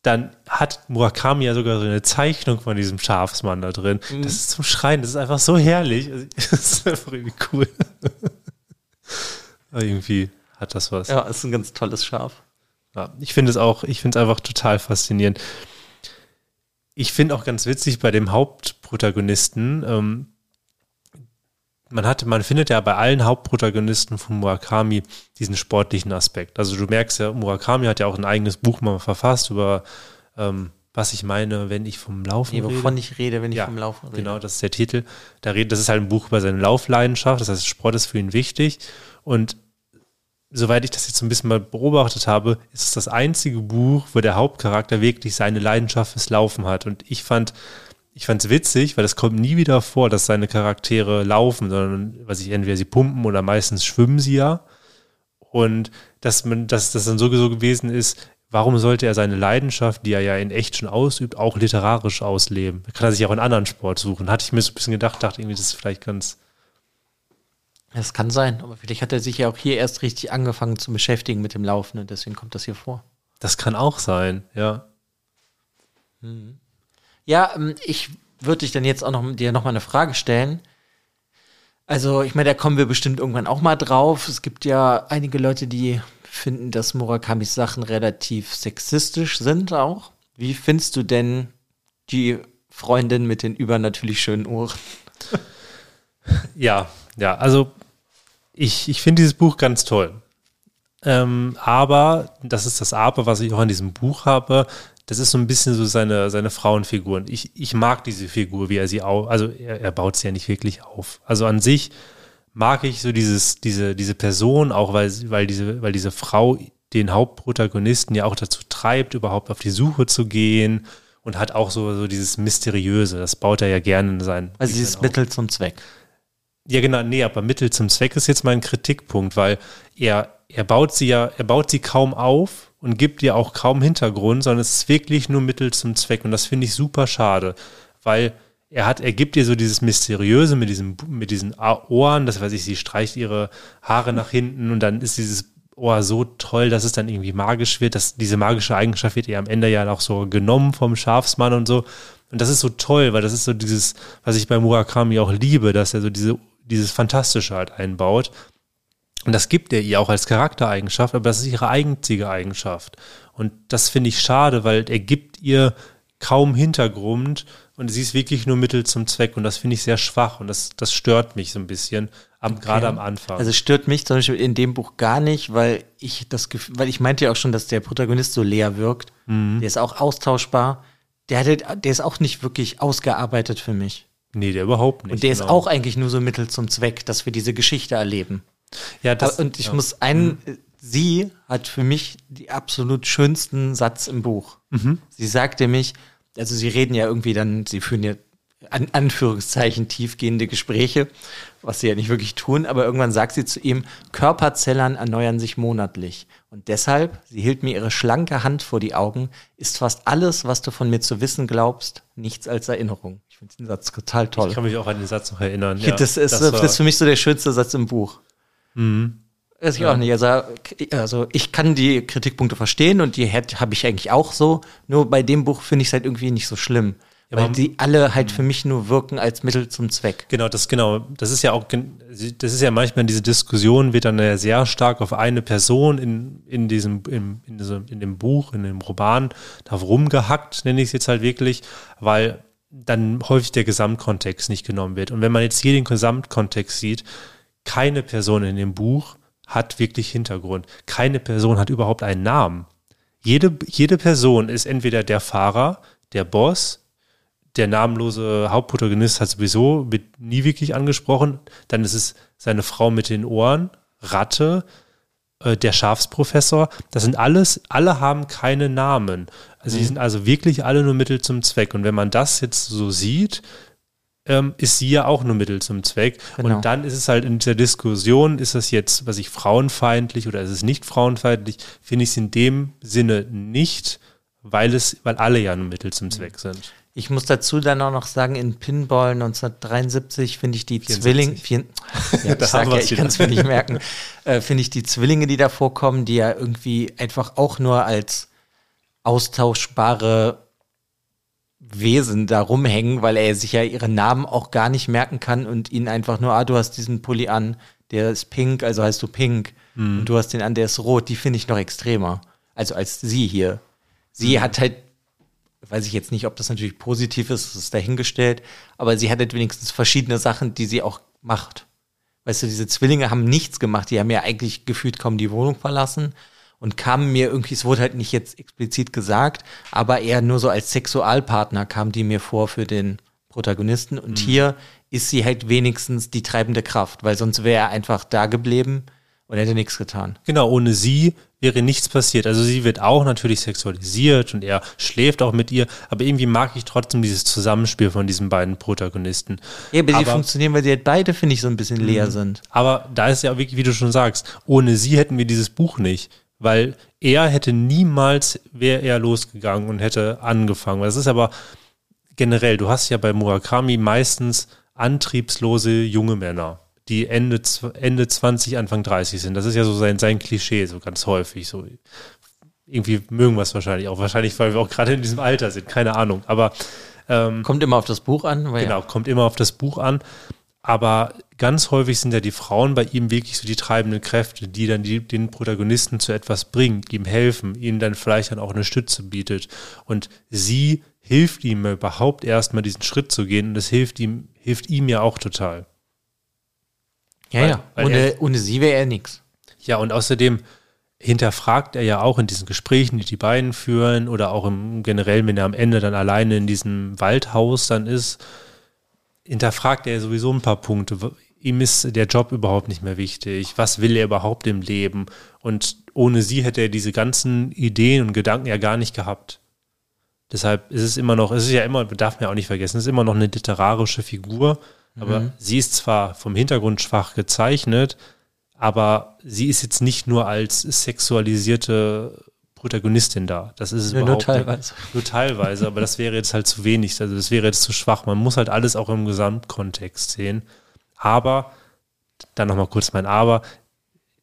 dann hat Murakami ja sogar so eine Zeichnung von diesem Schafsmann da drin. Mhm. Das ist zum Schreien, das ist einfach so herrlich. Also, Das ist einfach irgendwie cool. Aber irgendwie hat das was. Ja, ist ein ganz tolles Schaf. Ja, ich finde es auch, ich finde es einfach total faszinierend. Ich finde auch ganz witzig bei dem Hauptprotagonisten, ähm, man hat, man findet ja bei allen Hauptprotagonisten von Murakami diesen sportlichen Aspekt. Also du merkst ja, Murakami hat ja auch ein eigenes Buch mal verfasst über ähm, was ich meine, wenn ich vom Laufen Nee, rede. wovon ich rede, wenn ich Ja, vom Laufen rede. Genau, das ist der Titel. Da redet, das ist halt ein Buch über seine Laufleidenschaft. Das heißt, Sport ist für ihn wichtig. Und soweit ich das jetzt so ein bisschen mal beobachtet habe, ist es das einzige Buch, wo der Hauptcharakter wirklich seine Leidenschaft fürs Laufen hat. Und ich fand, ich fand es witzig, weil es kommt nie wieder vor, dass seine Charaktere laufen, sondern, was ich entweder sie pumpen oder meistens schwimmen sie ja. Und dass man, dass das dann sowieso gewesen ist, warum sollte er seine Leidenschaft, die er ja in echt schon ausübt, auch literarisch ausleben? Da kann er sich auch in anderen Sport suchen. Hatte ich mir so ein bisschen gedacht, dachte irgendwie, das ist vielleicht ganz, Das kann sein, aber vielleicht hat er sich ja auch hier erst richtig angefangen zu beschäftigen mit dem Laufen und deswegen kommt das hier vor. das kann auch sein, ja. Ja, ähm, ich würde ich dann jetzt auch noch dir noch mal eine Frage stellen. Also, ich meine, da kommen wir bestimmt irgendwann auch mal drauf. Es gibt ja einige Leute, die finden, dass Murakamis Sachen relativ sexistisch sind auch. Wie findest du denn die Freundin mit den übernatürlich schönen Ohren? Ja, ja, also ich, ich finde dieses Buch ganz toll. Ähm, aber, das ist das Aber, was ich auch an diesem Buch habe, das ist so ein bisschen so seine, seine Frauenfigur. Und ich, ich mag diese Figur, wie er sie auf, also er, er baut sie ja nicht wirklich auf. Also an sich mag ich so dieses, diese, diese Person, auch weil, weil, diese, weil diese Frau den Hauptprotagonisten ja auch dazu treibt, überhaupt auf die Suche zu gehen und hat auch so, so dieses Mysteriöse. Das baut er ja gerne in sein. Also dieses Mittel zum Zweck. Ja, genau, nee, aber Mittel zum Zweck ist jetzt mein Kritikpunkt, weil er, er baut sie ja, er baut sie kaum auf und gibt ihr auch kaum Hintergrund, sondern es ist wirklich nur Mittel zum Zweck. Und das finde ich super schade, weil er hat, er gibt ihr so dieses Mysteriöse mit diesem, mit diesen Ohren, das weiß ich, sie streicht ihre Haare nach hinten und dann ist dieses Ohr so toll, dass es dann irgendwie magisch wird, dass diese magische Eigenschaft wird ihr am Ende ja auch so genommen vom Schafsmann und so. Und das ist so toll, weil das ist so dieses, was ich bei Murakami auch liebe, dass er so diese dieses Fantastische halt einbaut. Und das gibt er ihr auch als Charaktereigenschaft, aber das ist ihre einzige Eigenschaft. Und das finde ich schade, weil er gibt ihr kaum Hintergrund und sie ist wirklich nur Mittel zum Zweck. Und das finde ich sehr schwach und das, das stört mich so ein bisschen, okay. gerade am Anfang. Also stört mich zum Beispiel in dem Buch gar nicht, weil ich das Gefühl, weil ich meinte ja auch schon, dass der Protagonist so leer wirkt. Mhm. Der ist auch austauschbar. Der, hat, der ist auch nicht wirklich ausgearbeitet für mich. Nee, der überhaupt nicht. Und der genau. ist auch eigentlich nur so Mittel zum Zweck, dass wir diese Geschichte erleben. Ja, das, und ich ja. muss einen, mhm. sie hat für mich die absolut schönsten Satz im Buch. Mhm. Sie sagte mich, also sie reden ja irgendwie dann, sie führen ja an Anführungszeichen tiefgehende Gespräche, was sie ja nicht wirklich tun, aber irgendwann sagt sie zu ihm, Körperzellern erneuern sich monatlich. Und deshalb, sie hielt mir ihre schlanke Hand vor die Augen, ist fast alles, was du von mir zu wissen glaubst, nichts als Erinnerung finde den Satz total toll. Ich kann mich auch an den Satz noch erinnern. Ja, das, ist, das, das, ist für mich so der schönste Satz im Buch. Mhm. Weiß ich ja. auch nicht. Also, also ich kann die Kritikpunkte verstehen und die habe ich eigentlich auch so. Nur bei dem Buch finde ich es halt irgendwie nicht so schlimm. Ja, weil die alle halt für mich nur wirken als Mittel zum Zweck. Genau, das genau. Das ist ja auch, das ist ja manchmal diese Diskussion wird dann ja sehr stark auf eine Person in, in diesem, in, in, diesem, in dem Buch, in dem Roman, da rumgehackt, nenne ich es jetzt halt wirklich, weil dann häufig der Gesamtkontext nicht genommen wird. Und wenn man jetzt hier den Gesamtkontext sieht, keine Person in dem Buch hat wirklich Hintergrund. Keine Person hat überhaupt einen Namen. Jede, jede Person ist entweder der Fahrer, der Boss, der namenlose Hauptprotagonist hat sowieso mit nie wirklich angesprochen. Dann ist es seine Frau mit den Ohren, Ratte, äh, der Schafsprofessor. Das sind alles, alle haben keine Namen. Also die mhm. sind also wirklich alle nur Mittel zum Zweck. Und wenn man das jetzt so sieht, ähm, ist sie ja auch nur Mittel zum Zweck. Genau. Und dann ist es halt in dieser Diskussion, ist das jetzt, was ich frauenfeindlich oder ist es nicht frauenfeindlich, finde ich es in dem Sinne nicht, weil es, weil alle ja nur Mittel zum Zweck sind. Ich muss dazu dann auch noch sagen, in Pinball 1973 finde ich die Zwillinge, ja, ich, ja, ich kann es mir nicht merken, äh, finde ich die Zwillinge, die da vorkommen, die ja irgendwie einfach auch nur als austauschbare Wesen da rumhängen, weil er sich ja ihre Namen auch gar nicht merken kann und ihnen einfach nur, ah, du hast diesen Pulli an, der ist pink, also heißt du pink. Mhm. Und du hast den an, der ist rot, die finde ich noch extremer. Also als sie hier. Sie mhm. hat halt, weiß ich jetzt nicht, ob das natürlich positiv ist, das ist dahingestellt, aber sie hat halt wenigstens verschiedene Sachen, die sie auch macht. Weißt du, diese Zwillinge haben nichts gemacht, die haben ja eigentlich gefühlt kaum die Wohnung verlassen und kamen mir irgendwie, es wurde halt nicht jetzt explizit gesagt, aber eher nur so als Sexualpartner kam die mir vor für den Protagonisten. Und mhm. hier ist sie halt wenigstens die treibende Kraft, weil sonst wäre er einfach da geblieben und hätte nichts getan. Genau, ohne sie wäre nichts passiert. Also sie wird auch natürlich sexualisiert und er schläft auch mit ihr, aber irgendwie mag ich trotzdem dieses Zusammenspiel von diesen beiden Protagonisten. Ja, aber, aber sie funktionieren, weil sie halt beide, finde ich, so ein bisschen leer mhm. sind. Aber da ist ja auch wirklich, wie du schon sagst, ohne sie hätten wir dieses Buch nicht weil er hätte niemals, wäre er losgegangen und hätte angefangen. Das ist aber generell, du hast ja bei Murakami meistens antriebslose junge Männer, die Ende, Ende 20, Anfang 30 sind. Das ist ja so sein, sein Klischee, so ganz häufig. So irgendwie mögen wir es wahrscheinlich auch. Wahrscheinlich, weil wir auch gerade in diesem Alter sind, keine Ahnung. Aber Ähm, kommt immer auf das Buch an. genau, ja. kommt immer auf das Buch an. Aber ganz häufig sind ja die Frauen bei ihm wirklich so die treibenden Kräfte, die dann die, den Protagonisten zu etwas bringen, ihm helfen, ihnen dann vielleicht dann auch eine Stütze bietet. Und sie hilft ihm überhaupt erstmal diesen Schritt zu gehen und das hilft ihm, hilft ihm ja auch total. Ja, weil, ja. Weil ohne, er, ohne sie wäre er nichts. Ja, und außerdem hinterfragt er ja auch in diesen Gesprächen, die die beiden führen, oder auch im generell, wenn er am Ende dann alleine in diesem Waldhaus dann ist, hinterfragt er sowieso ein paar Punkte. Ihm ist der Job überhaupt nicht mehr wichtig. Was will er überhaupt im Leben? Und ohne sie hätte er diese ganzen Ideen und Gedanken ja gar nicht gehabt. Deshalb ist es immer noch, es ist ja immer, darf man ja auch nicht vergessen, es ist immer noch eine literarische Figur. Aber mhm. sie ist zwar vom Hintergrund schwach gezeichnet, aber sie ist jetzt nicht nur als sexualisierte Protagonistin da. Das ist es ja, überhaupt nur teilweise. Nicht. Nur teilweise, aber das wäre jetzt halt zu wenig. Also das wäre jetzt zu schwach. Man muss halt alles auch im Gesamtkontext sehen. Aber, dann nochmal kurz mein Aber.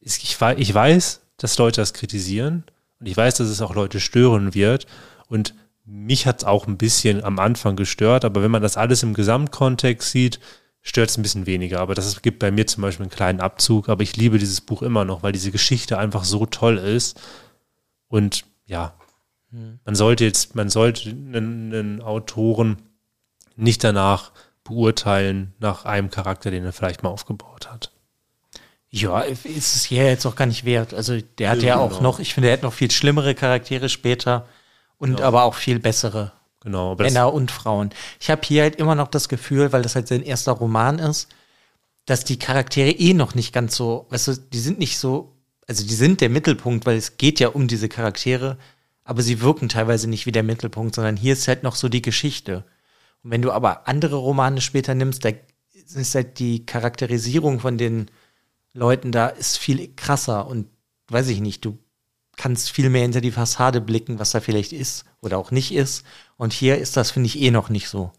Ich, ich weiß, dass Leute das kritisieren und ich weiß, dass es auch Leute stören wird. Und mich hat es auch ein bisschen am Anfang gestört, aber wenn man das alles im Gesamtkontext sieht, stört es ein bisschen weniger. Aber das gibt bei mir zum Beispiel einen kleinen Abzug. Aber ich liebe dieses Buch immer noch, weil diese Geschichte einfach so toll ist und ja, hm. man sollte jetzt, man sollte einen, einen Autoren nicht danach beurteilen, nach einem Charakter, den er vielleicht mal aufgebaut hat. Ja, ist es hier jetzt auch gar nicht wert. Also der hat ja, ja auch genau. noch, ich finde, er hat noch viel schlimmere Charaktere später und genau. aber auch viel bessere genau, Männer und Frauen. Ich habe hier halt immer noch das Gefühl, weil das halt sein erster Roman ist, dass die Charaktere eh noch nicht ganz so, weißt du, die sind nicht so also die sind der Mittelpunkt, weil es geht ja um diese Charaktere, aber sie wirken teilweise nicht wie der Mittelpunkt, sondern hier ist halt noch so die Geschichte. Und wenn du aber andere Romane später nimmst, da ist halt die Charakterisierung von den Leuten da ist viel krasser und weiß ich nicht, du kannst viel mehr hinter die Fassade blicken, was da vielleicht ist oder auch nicht ist. Und hier ist das, finde ich, eh noch nicht so.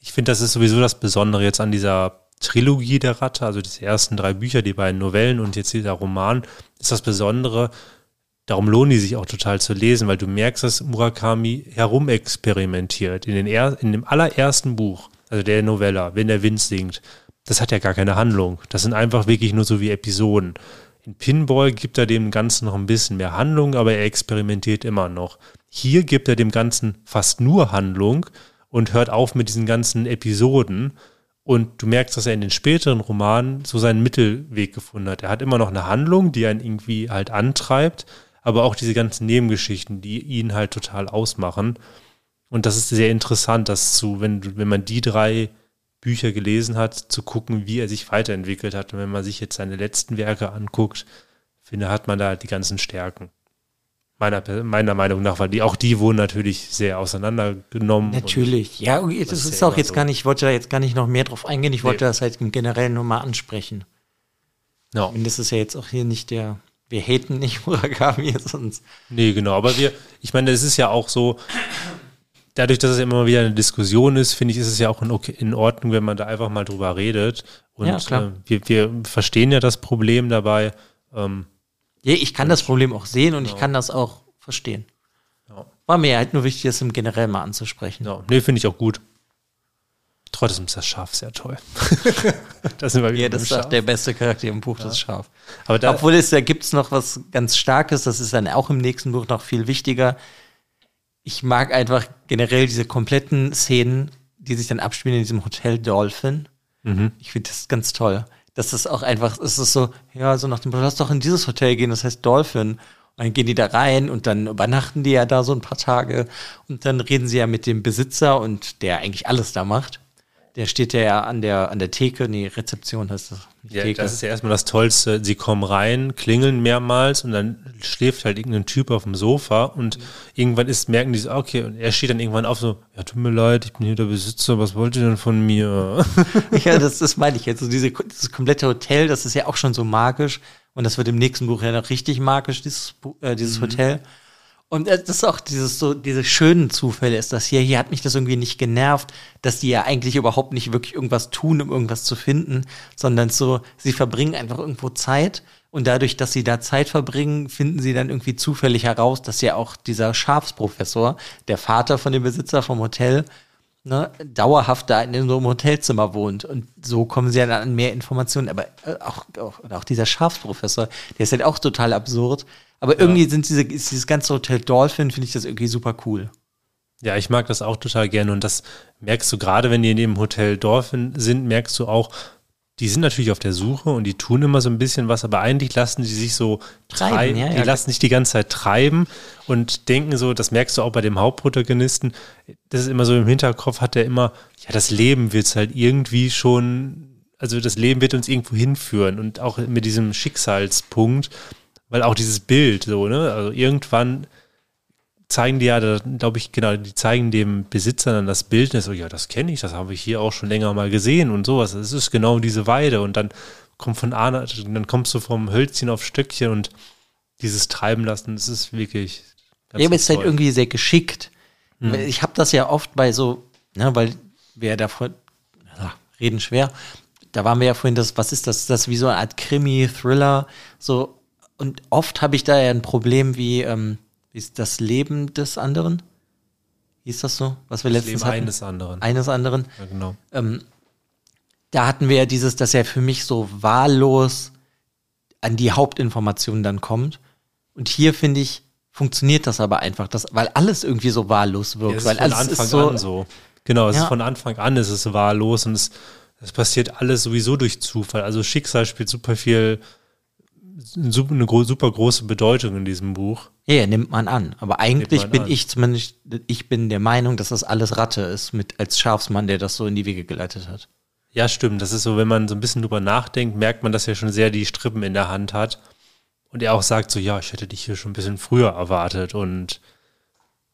Ich finde, das ist sowieso das Besondere jetzt an dieser Trilogie der Ratte, also diese ersten drei Bücher, die beiden Novellen und jetzt dieser Roman, ist das Besondere. Darum lohnen die sich auch total zu lesen, weil du merkst, dass Murakami herumexperimentiert. In, den er, in dem allerersten Buch, also der Novella, wenn der Wind singt, das hat ja gar keine Handlung. Das sind einfach wirklich nur so wie Episoden. In Pinball gibt er dem Ganzen noch ein bisschen mehr Handlung, aber er experimentiert immer noch. Hier gibt er dem Ganzen fast nur Handlung und hört auf mit diesen ganzen Episoden und du merkst, dass er in den späteren Romanen so seinen Mittelweg gefunden hat. Er hat immer noch eine Handlung, die einen irgendwie halt antreibt, aber auch diese ganzen Nebengeschichten, die ihn halt total ausmachen. Und das ist sehr interessant, das zu, wenn, wenn man die drei Bücher gelesen hat, zu gucken, wie er sich weiterentwickelt hat. Und wenn man sich jetzt seine letzten Werke anguckt, finde, hat man da die ganzen Stärken. Meiner, meiner Meinung nach, weil die auch die wurden natürlich sehr auseinandergenommen. Natürlich, ja, das, das ist auch jetzt so. gar nicht, ich wollte da jetzt gar nicht noch mehr drauf eingehen, ich wollte nee. das halt generell nur mal ansprechen. No. Und das ist ja jetzt auch hier nicht der, wir haten nicht Murakami sonst. Nee, genau, aber wir, ich meine, es ist ja auch so, dadurch, dass es immer wieder eine Diskussion ist, finde ich, ist es ja auch in, in, Ordnung, wenn man da einfach mal drüber redet. Und ja, äh, wir, wir verstehen ja das Problem dabei. Ähm, ja, ich kann das Problem auch sehen und genau. ich kann das auch verstehen. Ja. War mir halt nur wichtig, das im Generell mal anzusprechen. Ja, nee, finde ich auch gut. Trotzdem ist das Schaf sehr toll. das sind wir ja, das ist auch der beste Charakter im Buch, ja. das Schaf. Aber da, Obwohl es da gibt es noch was ganz Starkes, das ist dann auch im nächsten Buch noch viel wichtiger. Ich mag einfach generell diese kompletten Szenen, die sich dann abspielen in diesem Hotel Dolphin. Mhm. Ich finde das ganz toll das ist auch einfach, es ist so, ja, so nach dem, lass doch in dieses Hotel gehen, das heißt Dolphin. Und dann gehen die da rein und dann übernachten die ja da so ein paar Tage und dann reden sie ja mit dem Besitzer und der eigentlich alles da macht. Der steht ja an der, an der Theke, nee, Rezeption heißt das. Ja, Theke. das ist ja erstmal das Tollste. Sie kommen rein, klingeln mehrmals und dann schläft halt irgendein Typ auf dem Sofa und mhm. irgendwann ist, merken die so, okay, und er steht dann irgendwann auf so, ja, tut mir leid, ich bin hier der Besitzer, was wollt ihr denn von mir? ja, das, das meine ich jetzt. So diese, dieses komplette Hotel, das ist ja auch schon so magisch und das wird im nächsten Buch ja noch richtig magisch, dieses, äh, dieses mhm. Hotel. Und das ist auch dieses so, diese schönen Zufälle ist das hier. Hier hat mich das irgendwie nicht genervt, dass die ja eigentlich überhaupt nicht wirklich irgendwas tun, um irgendwas zu finden, sondern so, sie verbringen einfach irgendwo Zeit und dadurch, dass sie da Zeit verbringen, finden sie dann irgendwie zufällig heraus, dass ja auch dieser Schafsprofessor, der Vater von dem Besitzer vom Hotel, ne, dauerhaft da in so einem Hotelzimmer wohnt. Und so kommen sie dann an mehr Informationen. Aber äh, auch, auch, auch dieser Schafsprofessor, der ist halt auch total absurd. Aber irgendwie sind diese, ist dieses ganze Hotel Dolphin, finde ich das irgendwie super cool. Ja, ich mag das auch total gerne und das merkst du gerade, wenn die in dem Hotel Dolphin sind, merkst du auch, die sind natürlich auf der Suche und die tun immer so ein bisschen was, aber eigentlich lassen die sich so treiben, Treiben, ja, die ja. lassen sich die ganze Zeit treiben und denken so, das merkst du auch bei dem Hauptprotagonisten, das ist immer so im Hinterkopf, hat er immer, ja, das Leben wird es halt irgendwie schon, also das Leben wird uns irgendwo hinführen und auch mit diesem Schicksalspunkt, weil auch dieses Bild so, ne, also irgendwann zeigen die ja, glaube ich, genau, die zeigen dem Besitzer dann das Bild und er so, ja, das kenne ich, das habe ich hier auch schon länger mal gesehen und sowas. Es ist genau diese Weide und dann kommt von A, dann kommst du vom Hölzchen auf Stöckchen und dieses Treiben lassen, das ist wirklich ganz, Ja, aber es ist halt irgendwie sehr geschickt. Weil Ich habe das ja oft bei so, ne, weil wir ja davon ja, reden schwer. Da waren wir ja vorhin das, was ist das? Das ist wie so eine Art Krimi, Thriller, so. Und oft habe ich da ja ein Problem wie, ähm, wie ist das Leben des anderen? Ist das so? Was wir das letztens Leben hatten? eines anderen. Eines anderen. ja, genau. Ähm, da hatten wir ja dieses, dass er für mich so wahllos an die Hauptinformationen dann kommt. Und hier finde ich, funktioniert das aber einfach, das, weil alles irgendwie so wahllos wirkt. Ja, es weil ist von Anfang so, an so. Genau, es Ja. ist von Anfang an ist es wahllos und es, es passiert alles sowieso durch Zufall. Also Schicksal spielt super viel, super, eine super große Bedeutung in diesem Buch. Ja, ja, nimmt man an. Aber eigentlich bin an. ich zumindest, ich bin der Meinung, dass das alles Ratte ist, mit als Schafsmann, der das so in die Wege geleitet hat. Ja, stimmt. Das ist so, wenn man so ein bisschen drüber nachdenkt, merkt man, dass er schon sehr die Strippen in der Hand hat. Und er auch sagt so, ja, ich hätte dich hier schon ein bisschen früher erwartet. Und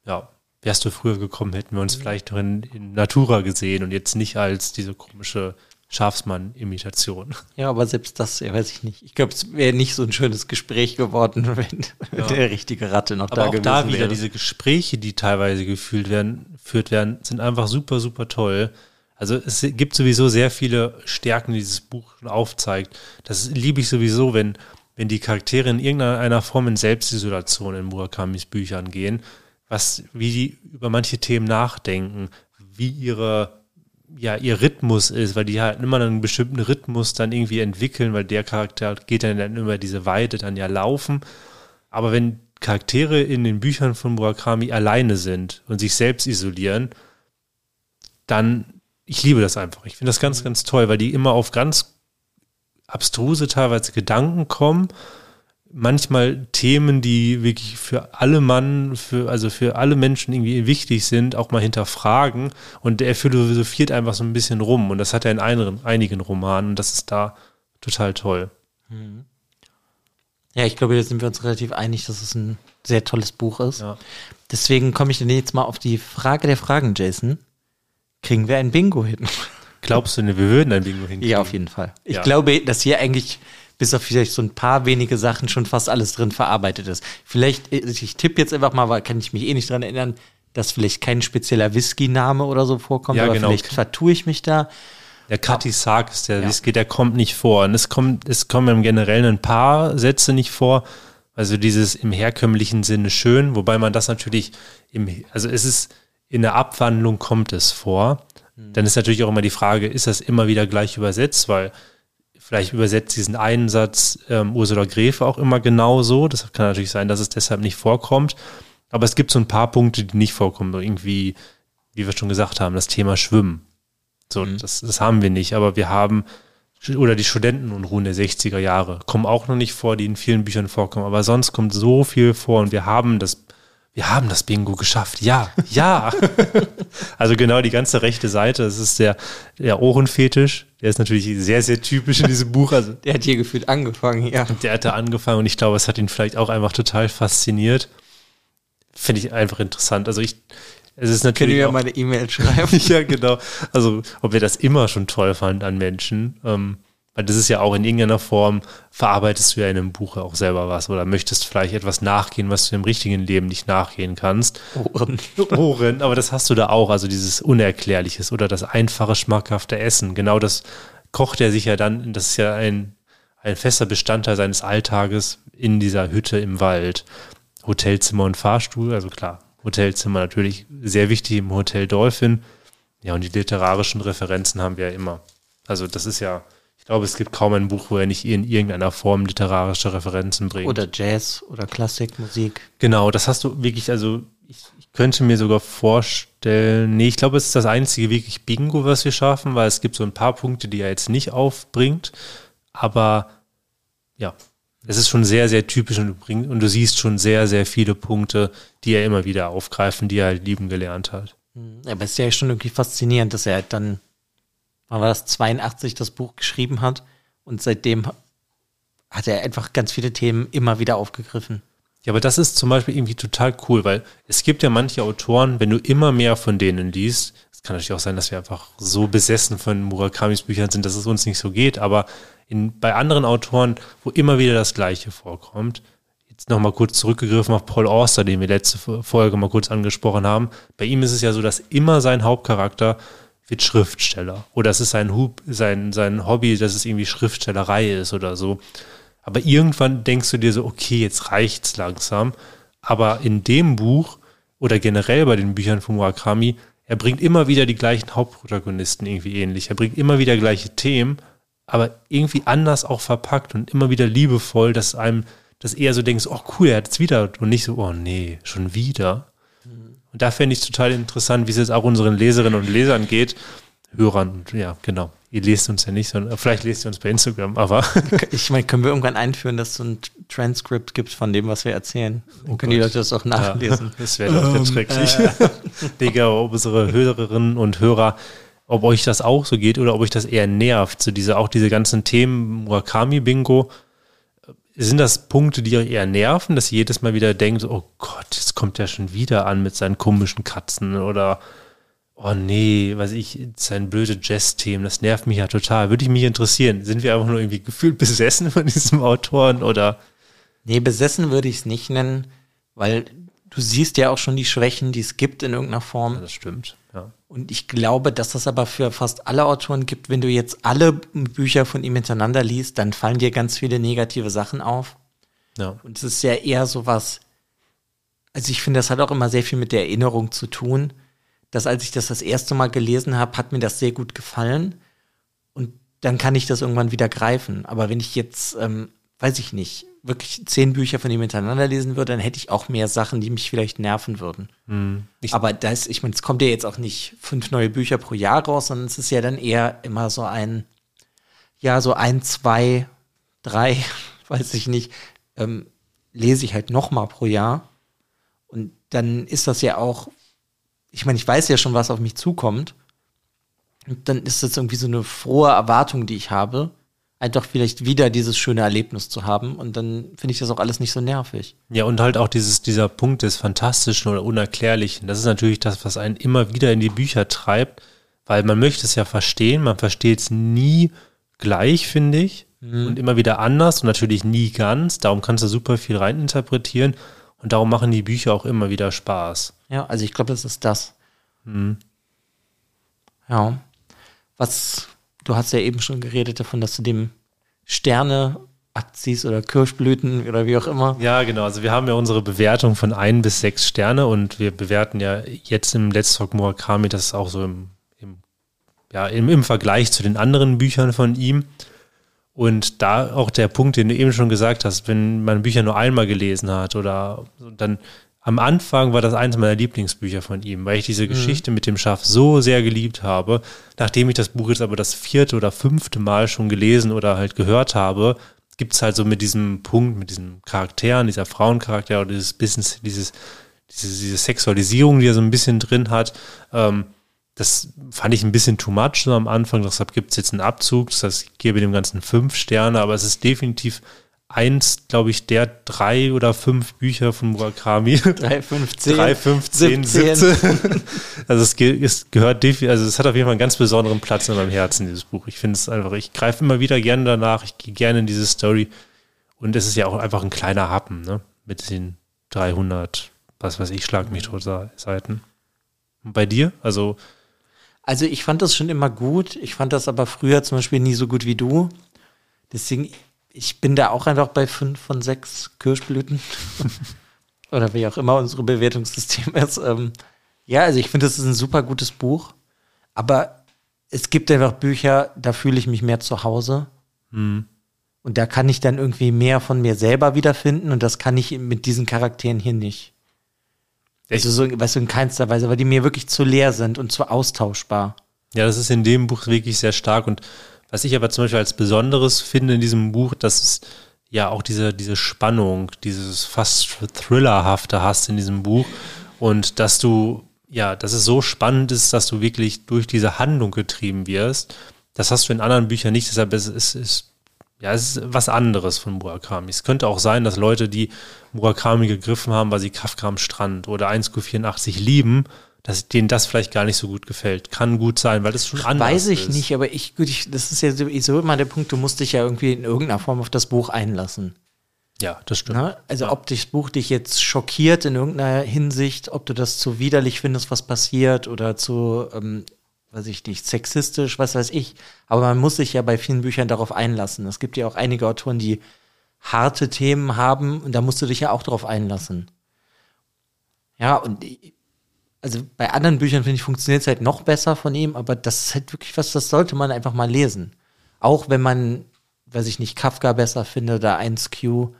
ja, wärst du früher gekommen, hätten wir uns vielleicht noch in, in Natura gesehen und jetzt nicht als diese komische Schafsmann-Imitation. Ja, aber selbst das, ja, weiß ich nicht. Ich glaube, es wäre nicht so ein schönes Gespräch geworden, wenn, wenn der richtige Ratte noch Aber da auch gewesen da wieder wäre. diese Gespräche, die teilweise gefühlt werden, führt werden, sind einfach super, super toll. Also es gibt sowieso sehr viele Stärken, die dieses Buch schon aufzeigt. Das liebe ich sowieso, wenn, wenn die Charaktere in irgendeiner Form in Selbstisolation in Murakamis Büchern gehen, was, wie die über manche Themen nachdenken, wie ihre, ja, ihr Rhythmus ist, weil die halt immer einen bestimmten Rhythmus dann irgendwie entwickeln, weil der Charakter geht dann, dann über diese Weide dann ja laufen. Aber wenn Charaktere in den Büchern von Murakami alleine sind und sich selbst isolieren, dann, ich liebe das einfach. Ich finde das ganz, ganz toll, weil die immer auf ganz abstruse teilweise Gedanken kommen. Manchmal Themen, die wirklich für alle Mann, für, also für alle Menschen irgendwie wichtig sind, auch mal hinterfragen. Und er philosophiert einfach so ein bisschen rum. Und das hat er in einigen, einigen Romanen. Und das ist da total toll. Ja, ich glaube, da sind wir uns relativ einig, dass es ein sehr tolles Buch ist. Ja. Deswegen komme ich dann jetzt mal auf die Frage der Fragen, Jason. Kriegen wir ein Bingo hin? Glaubst du, wir würden ein Bingo hinkriegen? Ja, auf jeden Fall. Ich Ja. glaube, dass hier eigentlich bis auf vielleicht so ein paar wenige Sachen schon fast alles drin verarbeitet ist. Vielleicht, ich tippe jetzt einfach mal, weil kann ich mich eh nicht dran erinnern, dass vielleicht kein spezieller Whisky-Name oder so vorkommt, Ja, aber genau. vielleicht vertue ich mich da. Der Kati Sark ist der Ja. Whisky, der kommt nicht vor. Und es kommt, es kommen im Generellen ein paar Sätze nicht vor. Also dieses im herkömmlichen Sinne schön, wobei man das natürlich im, also es ist in der Abwandlung kommt es vor. Dann ist natürlich auch immer die Frage, ist das immer wieder gleich übersetzt, weil vielleicht übersetzt diesen einen Satz ähm, Ursula Gräfe auch immer genauso. Das kann natürlich sein, dass es deshalb nicht vorkommt. Aber es gibt so ein paar Punkte, die nicht vorkommen. So Irgendwie, wie wir schon gesagt haben, das Thema Schwimmen. So, das, das haben wir nicht, aber wir haben, oder die Studentenunruhen der 60er Jahre kommen auch noch nicht vor, die in vielen Büchern vorkommen, aber sonst kommt so viel vor und wir haben das, wir haben das Bingo geschafft. Ja, ja. also genau die ganze rechte Seite, das ist der, der Ohrenfetisch, der ist natürlich sehr, sehr typisch in diesem Buch. Also Der hat hier gefühlt angefangen, ja. der hat da angefangen und ich glaube, es hat ihn vielleicht auch einfach total fasziniert. Finde ich einfach interessant. Also ich, es ist Können natürlich wir auch, mal eine E-Mail schreiben? ja, genau. Also, ob wir das immer schon toll fanden an Menschen. Ähm, weil das ist ja auch in irgendeiner Form, verarbeitest du ja in einem Buch auch selber was oder möchtest vielleicht etwas nachgehen, was du im richtigen Leben nicht nachgehen kannst. Ohren. Ohren, aber das hast du da auch, also dieses Unerklärliches oder das einfache, schmackhafte Essen. Genau das kocht er sich ja dann, das ist ja ein, ein fester Bestandteil seines Alltages in dieser Hütte im Wald. Hotelzimmer und Fahrstuhl, also klar, Hotelzimmer natürlich sehr wichtig im Hotel Dolphin. Ja, und die literarischen Referenzen haben wir ja immer. Also das ist ja, glaube, es gibt kaum ein Buch, wo er nicht in irgendeiner Form literarische Referenzen bringt. Oder Jazz oder Klassikmusik. Genau, das hast du wirklich, also ich, ich könnte mir sogar vorstellen, nee, ich glaube, es ist das einzige wirklich Bingo, was wir schaffen, weil es gibt so ein paar Punkte, die er jetzt nicht aufbringt, aber ja, es ist schon sehr, sehr typisch und du, bring, und du siehst schon sehr, sehr viele Punkte, die er immer wieder aufgreifen, die er halt lieben gelernt hat. Mhm. Aber es ist ja schon irgendwie faszinierend, dass er halt dann, wann war das, 82 das Buch geschrieben hat und seitdem hat er einfach ganz viele Themen immer wieder aufgegriffen. Ja, aber das ist zum Beispiel irgendwie total cool, weil es gibt ja manche Autoren, wenn du immer mehr von denen liest, es kann natürlich auch sein, dass wir einfach so besessen von Murakamis Büchern sind, dass es uns nicht so geht, aber in, bei anderen Autoren, wo immer wieder das Gleiche vorkommt, jetzt nochmal kurz zurückgegriffen auf Paul Auster, den wir letzte Folge mal kurz angesprochen haben, bei ihm ist es ja so, dass immer sein Hauptcharakter wird Schriftsteller oder es ist sein, Hub, sein, sein Hobby, dass es irgendwie Schriftstellerei ist oder so. Aber irgendwann denkst du dir so, okay, jetzt reicht's langsam. Aber in dem Buch oder generell bei den Büchern von Murakami, er bringt immer wieder die gleichen Hauptprotagonisten irgendwie ähnlich. Er bringt immer wieder gleiche Themen, aber irgendwie anders auch verpackt und immer wieder liebevoll, dass einem, dass eher so denkst, oh cool, er hat es wieder und nicht so, oh nee, schon wieder. Und da fände ich total interessant, wie es jetzt auch unseren Leserinnen und Lesern geht, Hörern, ja, genau ihr lest uns ja nicht, sondern vielleicht lest ihr uns bei Instagram, aber. ich meine, können wir irgendwann einführen, dass es so ein Transkript gibt von dem, was wir erzählen? Dann oh können Gott. die Leute das auch nachlesen. Ja, das wäre doch schrecklich. Äh. Digga, ob unsere Hörerinnen und Hörer, ob euch das auch so geht oder ob euch das eher nervt, so diese, auch diese ganzen Themen, Murakami-Bingo. Sind das Punkte, die euch eher nerven, dass ihr jedes Mal wieder denkt, oh Gott, jetzt kommt er schon wieder an mit seinen komischen Katzen oder oh nee, was ich, sein blöde Jazz-Themen, das nervt mich ja total. Würde ich mich interessieren. Sind wir einfach nur irgendwie gefühlt besessen von diesem Autoren oder? Nee, besessen würde ich es nicht nennen, weil du siehst ja auch schon die Schwächen, die es gibt in irgendeiner Form. Ja, das stimmt, ja. Und ich glaube, dass das aber für fast alle Autoren gibt. Wenn du jetzt alle Bücher von ihm hintereinander liest, dann fallen dir ganz viele negative Sachen auf. Ja. Und es ist ja eher so was, also ich finde, das hat auch immer sehr viel mit der Erinnerung zu tun dass als ich das das erste Mal gelesen habe, hat mir das sehr gut gefallen. Und dann kann ich das irgendwann wieder greifen. Aber wenn ich jetzt, ähm, weiß ich nicht, wirklich zehn Bücher von ihm hintereinander lesen würde, dann hätte ich auch mehr Sachen, die mich vielleicht nerven würden. Hm. Aber das, ich meine, es kommt ja jetzt auch nicht fünf neue Bücher pro Jahr raus, sondern es ist ja dann eher immer so ein, ja, so ein, zwei, drei, weiß ich nicht, ähm, lese ich halt noch mal pro Jahr. Und dann ist das ja auch ich meine, ich weiß ja schon, was auf mich zukommt. Und dann ist das irgendwie so eine frohe Erwartung, die ich habe, einfach vielleicht wieder dieses schöne Erlebnis zu haben. Und dann finde ich das auch alles nicht so nervig. Ja, und halt auch dieses, dieser Punkt des Fantastischen oder Unerklärlichen. Das ist natürlich das, was einen immer wieder in die Bücher treibt, weil man möchte es ja verstehen. Man versteht es nie gleich, finde ich. Mhm. Und immer wieder anders und natürlich nie ganz. Darum kannst du super viel reininterpretieren. Und darum machen die Bücher auch immer wieder Spaß. Ja, also ich glaube, das ist das. Mhm. Ja. Was, du hast ja eben schon geredet davon, dass du dem Sterne abziehst oder Kirschblüten oder wie auch immer. Ja, genau. Also wir haben ja unsere Bewertung von ein bis sechs Sterne und wir bewerten ja jetzt im Let's Talk Murakami das auch so im, im ja, im, im Vergleich zu den anderen Büchern von ihm. Und da auch der Punkt, den du eben schon gesagt hast, wenn man Bücher nur einmal gelesen hat oder dann am Anfang war das eines meiner Lieblingsbücher von ihm, weil ich diese mhm. Geschichte mit dem Schaf so sehr geliebt habe. Nachdem ich das Buch jetzt aber das vierte oder fünfte Mal schon gelesen oder halt gehört habe, gibt es halt so mit diesem Punkt, mit diesen Charakteren, dieser Frauencharakter oder dieses Business, dieses, diese, diese Sexualisierung, die er so ein bisschen drin hat, ähm, das fand ich ein bisschen too much so am Anfang. Deshalb gibt es jetzt einen Abzug. Das heißt, ich gebe dem Ganzen fünf Sterne, aber es ist definitiv eins, glaube ich, der drei oder fünf Bücher von Murakami. Drei, fünf, zehn. Drei, fünf, zehn, 17. also es, es gehört definitiv, also es hat auf jeden Fall einen ganz besonderen Platz in meinem Herzen, dieses Buch. Ich finde es einfach, ich greife immer wieder gerne danach, ich gehe gerne in diese Story. Und es ist ja auch einfach ein kleiner Happen, ne? Mit den 300, was weiß ich, schlag mich tot Seiten. Und bei dir? Also, also ich fand das schon immer gut. Ich fand das aber früher zum Beispiel nie so gut wie du. Deswegen, ich bin da auch einfach bei fünf von sechs Kirschblüten. Oder wie auch immer unsere Bewertungssystem ist. Ähm, ja, also ich finde, das ist ein super gutes Buch. Aber es gibt einfach Bücher, da fühle ich mich mehr zu Hause. Hm. Und da kann ich dann irgendwie mehr von mir selber wiederfinden und das kann ich mit diesen Charakteren hier nicht. Also so, weißt du, in keinster Weise, weil die mir wirklich zu leer sind und zu austauschbar. Ja, das ist in dem Buch wirklich sehr stark. Und was ich aber zum Beispiel als Besonderes finde in diesem Buch, dass es ja auch diese, diese Spannung, dieses fast Thrillerhafte hast in diesem Buch. Und dass du, ja, dass es so spannend ist, dass du wirklich durch diese Handlung getrieben wirst. Das hast du in anderen Büchern nicht. Deshalb ist es ja, es ist was anderes von Murakami. Es könnte auch sein, dass Leute, die Murakami gegriffen haben, weil sie Kafka am Strand oder 1Q84 lieben, dass denen das vielleicht gar nicht so gut gefällt. Kann gut sein, weil das schon anders Weiß ich ist. nicht, aber ich, gut, ich, das ist ja so immer der Punkt, du musst dich ja irgendwie in irgendeiner Form auf das Buch einlassen. Ja, das stimmt. Ne? Also ja. ob das Buch dich jetzt schockiert in irgendeiner Hinsicht, ob du das zu widerlich findest, was passiert oder zu, ähm, weiß ich nicht, sexistisch, was weiß ich. Aber man muss sich ja bei vielen Büchern darauf einlassen. Es gibt ja auch einige Autoren, die harte Themen haben und da musst du dich ja auch darauf einlassen. Ja, und also bei anderen Büchern, finde ich, funktioniert es halt noch besser von ihm, aber das ist halt wirklich was, das sollte man einfach mal lesen. Auch wenn man, weiß ich nicht, Kafka besser findet oder 1Q.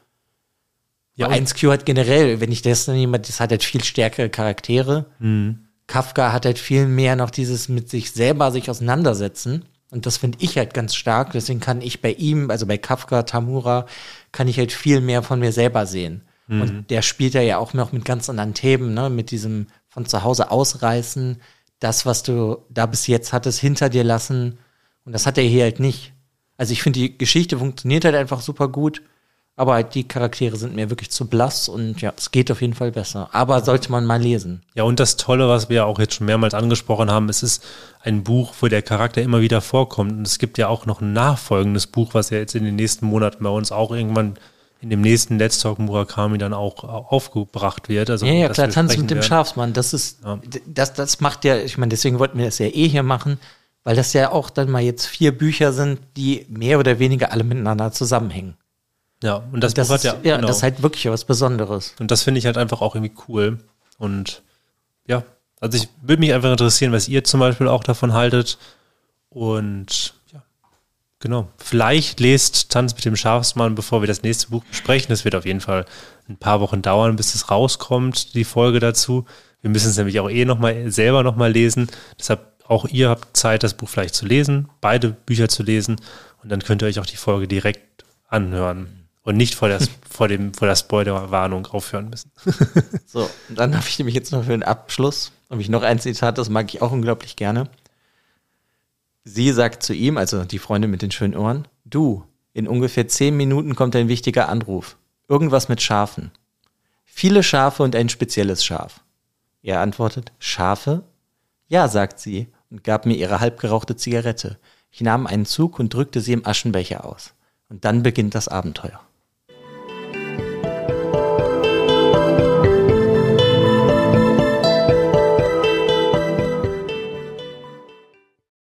Ja, Ja, und- 1Q hat generell, wenn ich das nehme, das hat halt viel stärkere Charaktere. Mhm. Kafka hat halt viel mehr noch dieses mit sich selber sich auseinandersetzen. Und das finde ich halt ganz stark. Deswegen kann ich bei ihm, also bei Kafka, Tamura, kann ich halt viel mehr von mir selber sehen. Und der spielt ja ja auch noch mit ganz anderen Themen, ne? Mit diesem von zu Hause ausreißen, das, was du da bis jetzt hattest, hinter dir lassen. Und das hat er hier halt nicht. Also ich finde, die Geschichte funktioniert halt einfach super gut. Aber halt die Charaktere sind mir wirklich zu blass und ja, es geht auf jeden Fall besser. Aber sollte man mal lesen. Ja, und das Tolle, was wir auch jetzt schon mehrmals angesprochen haben, es ist ein Buch, wo der Charakter immer wieder vorkommt. Und es gibt ja auch noch ein nachfolgendes Buch, was ja jetzt in den nächsten Monaten bei uns auch irgendwann in dem nächsten Let's Talk Murakami dann auch aufgebracht wird. Also, Ja, ja, klar, Tanz mit dem werden. Schafsmann, das ist, Ja. das, das macht ja, ich meine, deswegen wollten wir das ja eh hier machen, weil das ja auch dann mal jetzt vier Bücher sind, die mehr oder weniger alle miteinander zusammenhängen. Ja, und das, Das Buch ist, hat ja, ja, genau. das ist halt wirklich was Besonderes. Und das finde ich halt einfach auch irgendwie cool. Und ja, also ich würde mich einfach interessieren, was ihr zum Beispiel auch davon haltet. Und genau. Vielleicht lest Tanz mit dem Schafsmann, bevor wir das nächste Buch besprechen. Das wird auf jeden Fall ein paar Wochen dauern, bis es rauskommt, die Folge dazu. Wir müssen es nämlich auch eh nochmal selber nochmal lesen. Deshalb auch ihr habt Zeit, das Buch vielleicht zu lesen, beide Bücher zu lesen. Und dann könnt ihr euch auch die Folge direkt anhören. Und nicht vor der, vor dem, vor der Spoilerwarnung aufhören müssen. So, und dann habe ich nämlich jetzt noch für den Abschluss, habe ich noch ein Zitat, das mag ich auch unglaublich gerne. Sie sagt zu ihm, also die Freundin mit den schönen Ohren, du, in ungefähr zehn Minuten kommt ein wichtiger Anruf. Irgendwas mit Schafen. Viele Schafe und ein spezielles Schaf. Er antwortet, Schafe? Ja, sagt sie und gab mir ihre halbgerauchte Zigarette. Ich nahm einen Zug und drückte sie im Aschenbecher aus. Und dann beginnt das Abenteuer.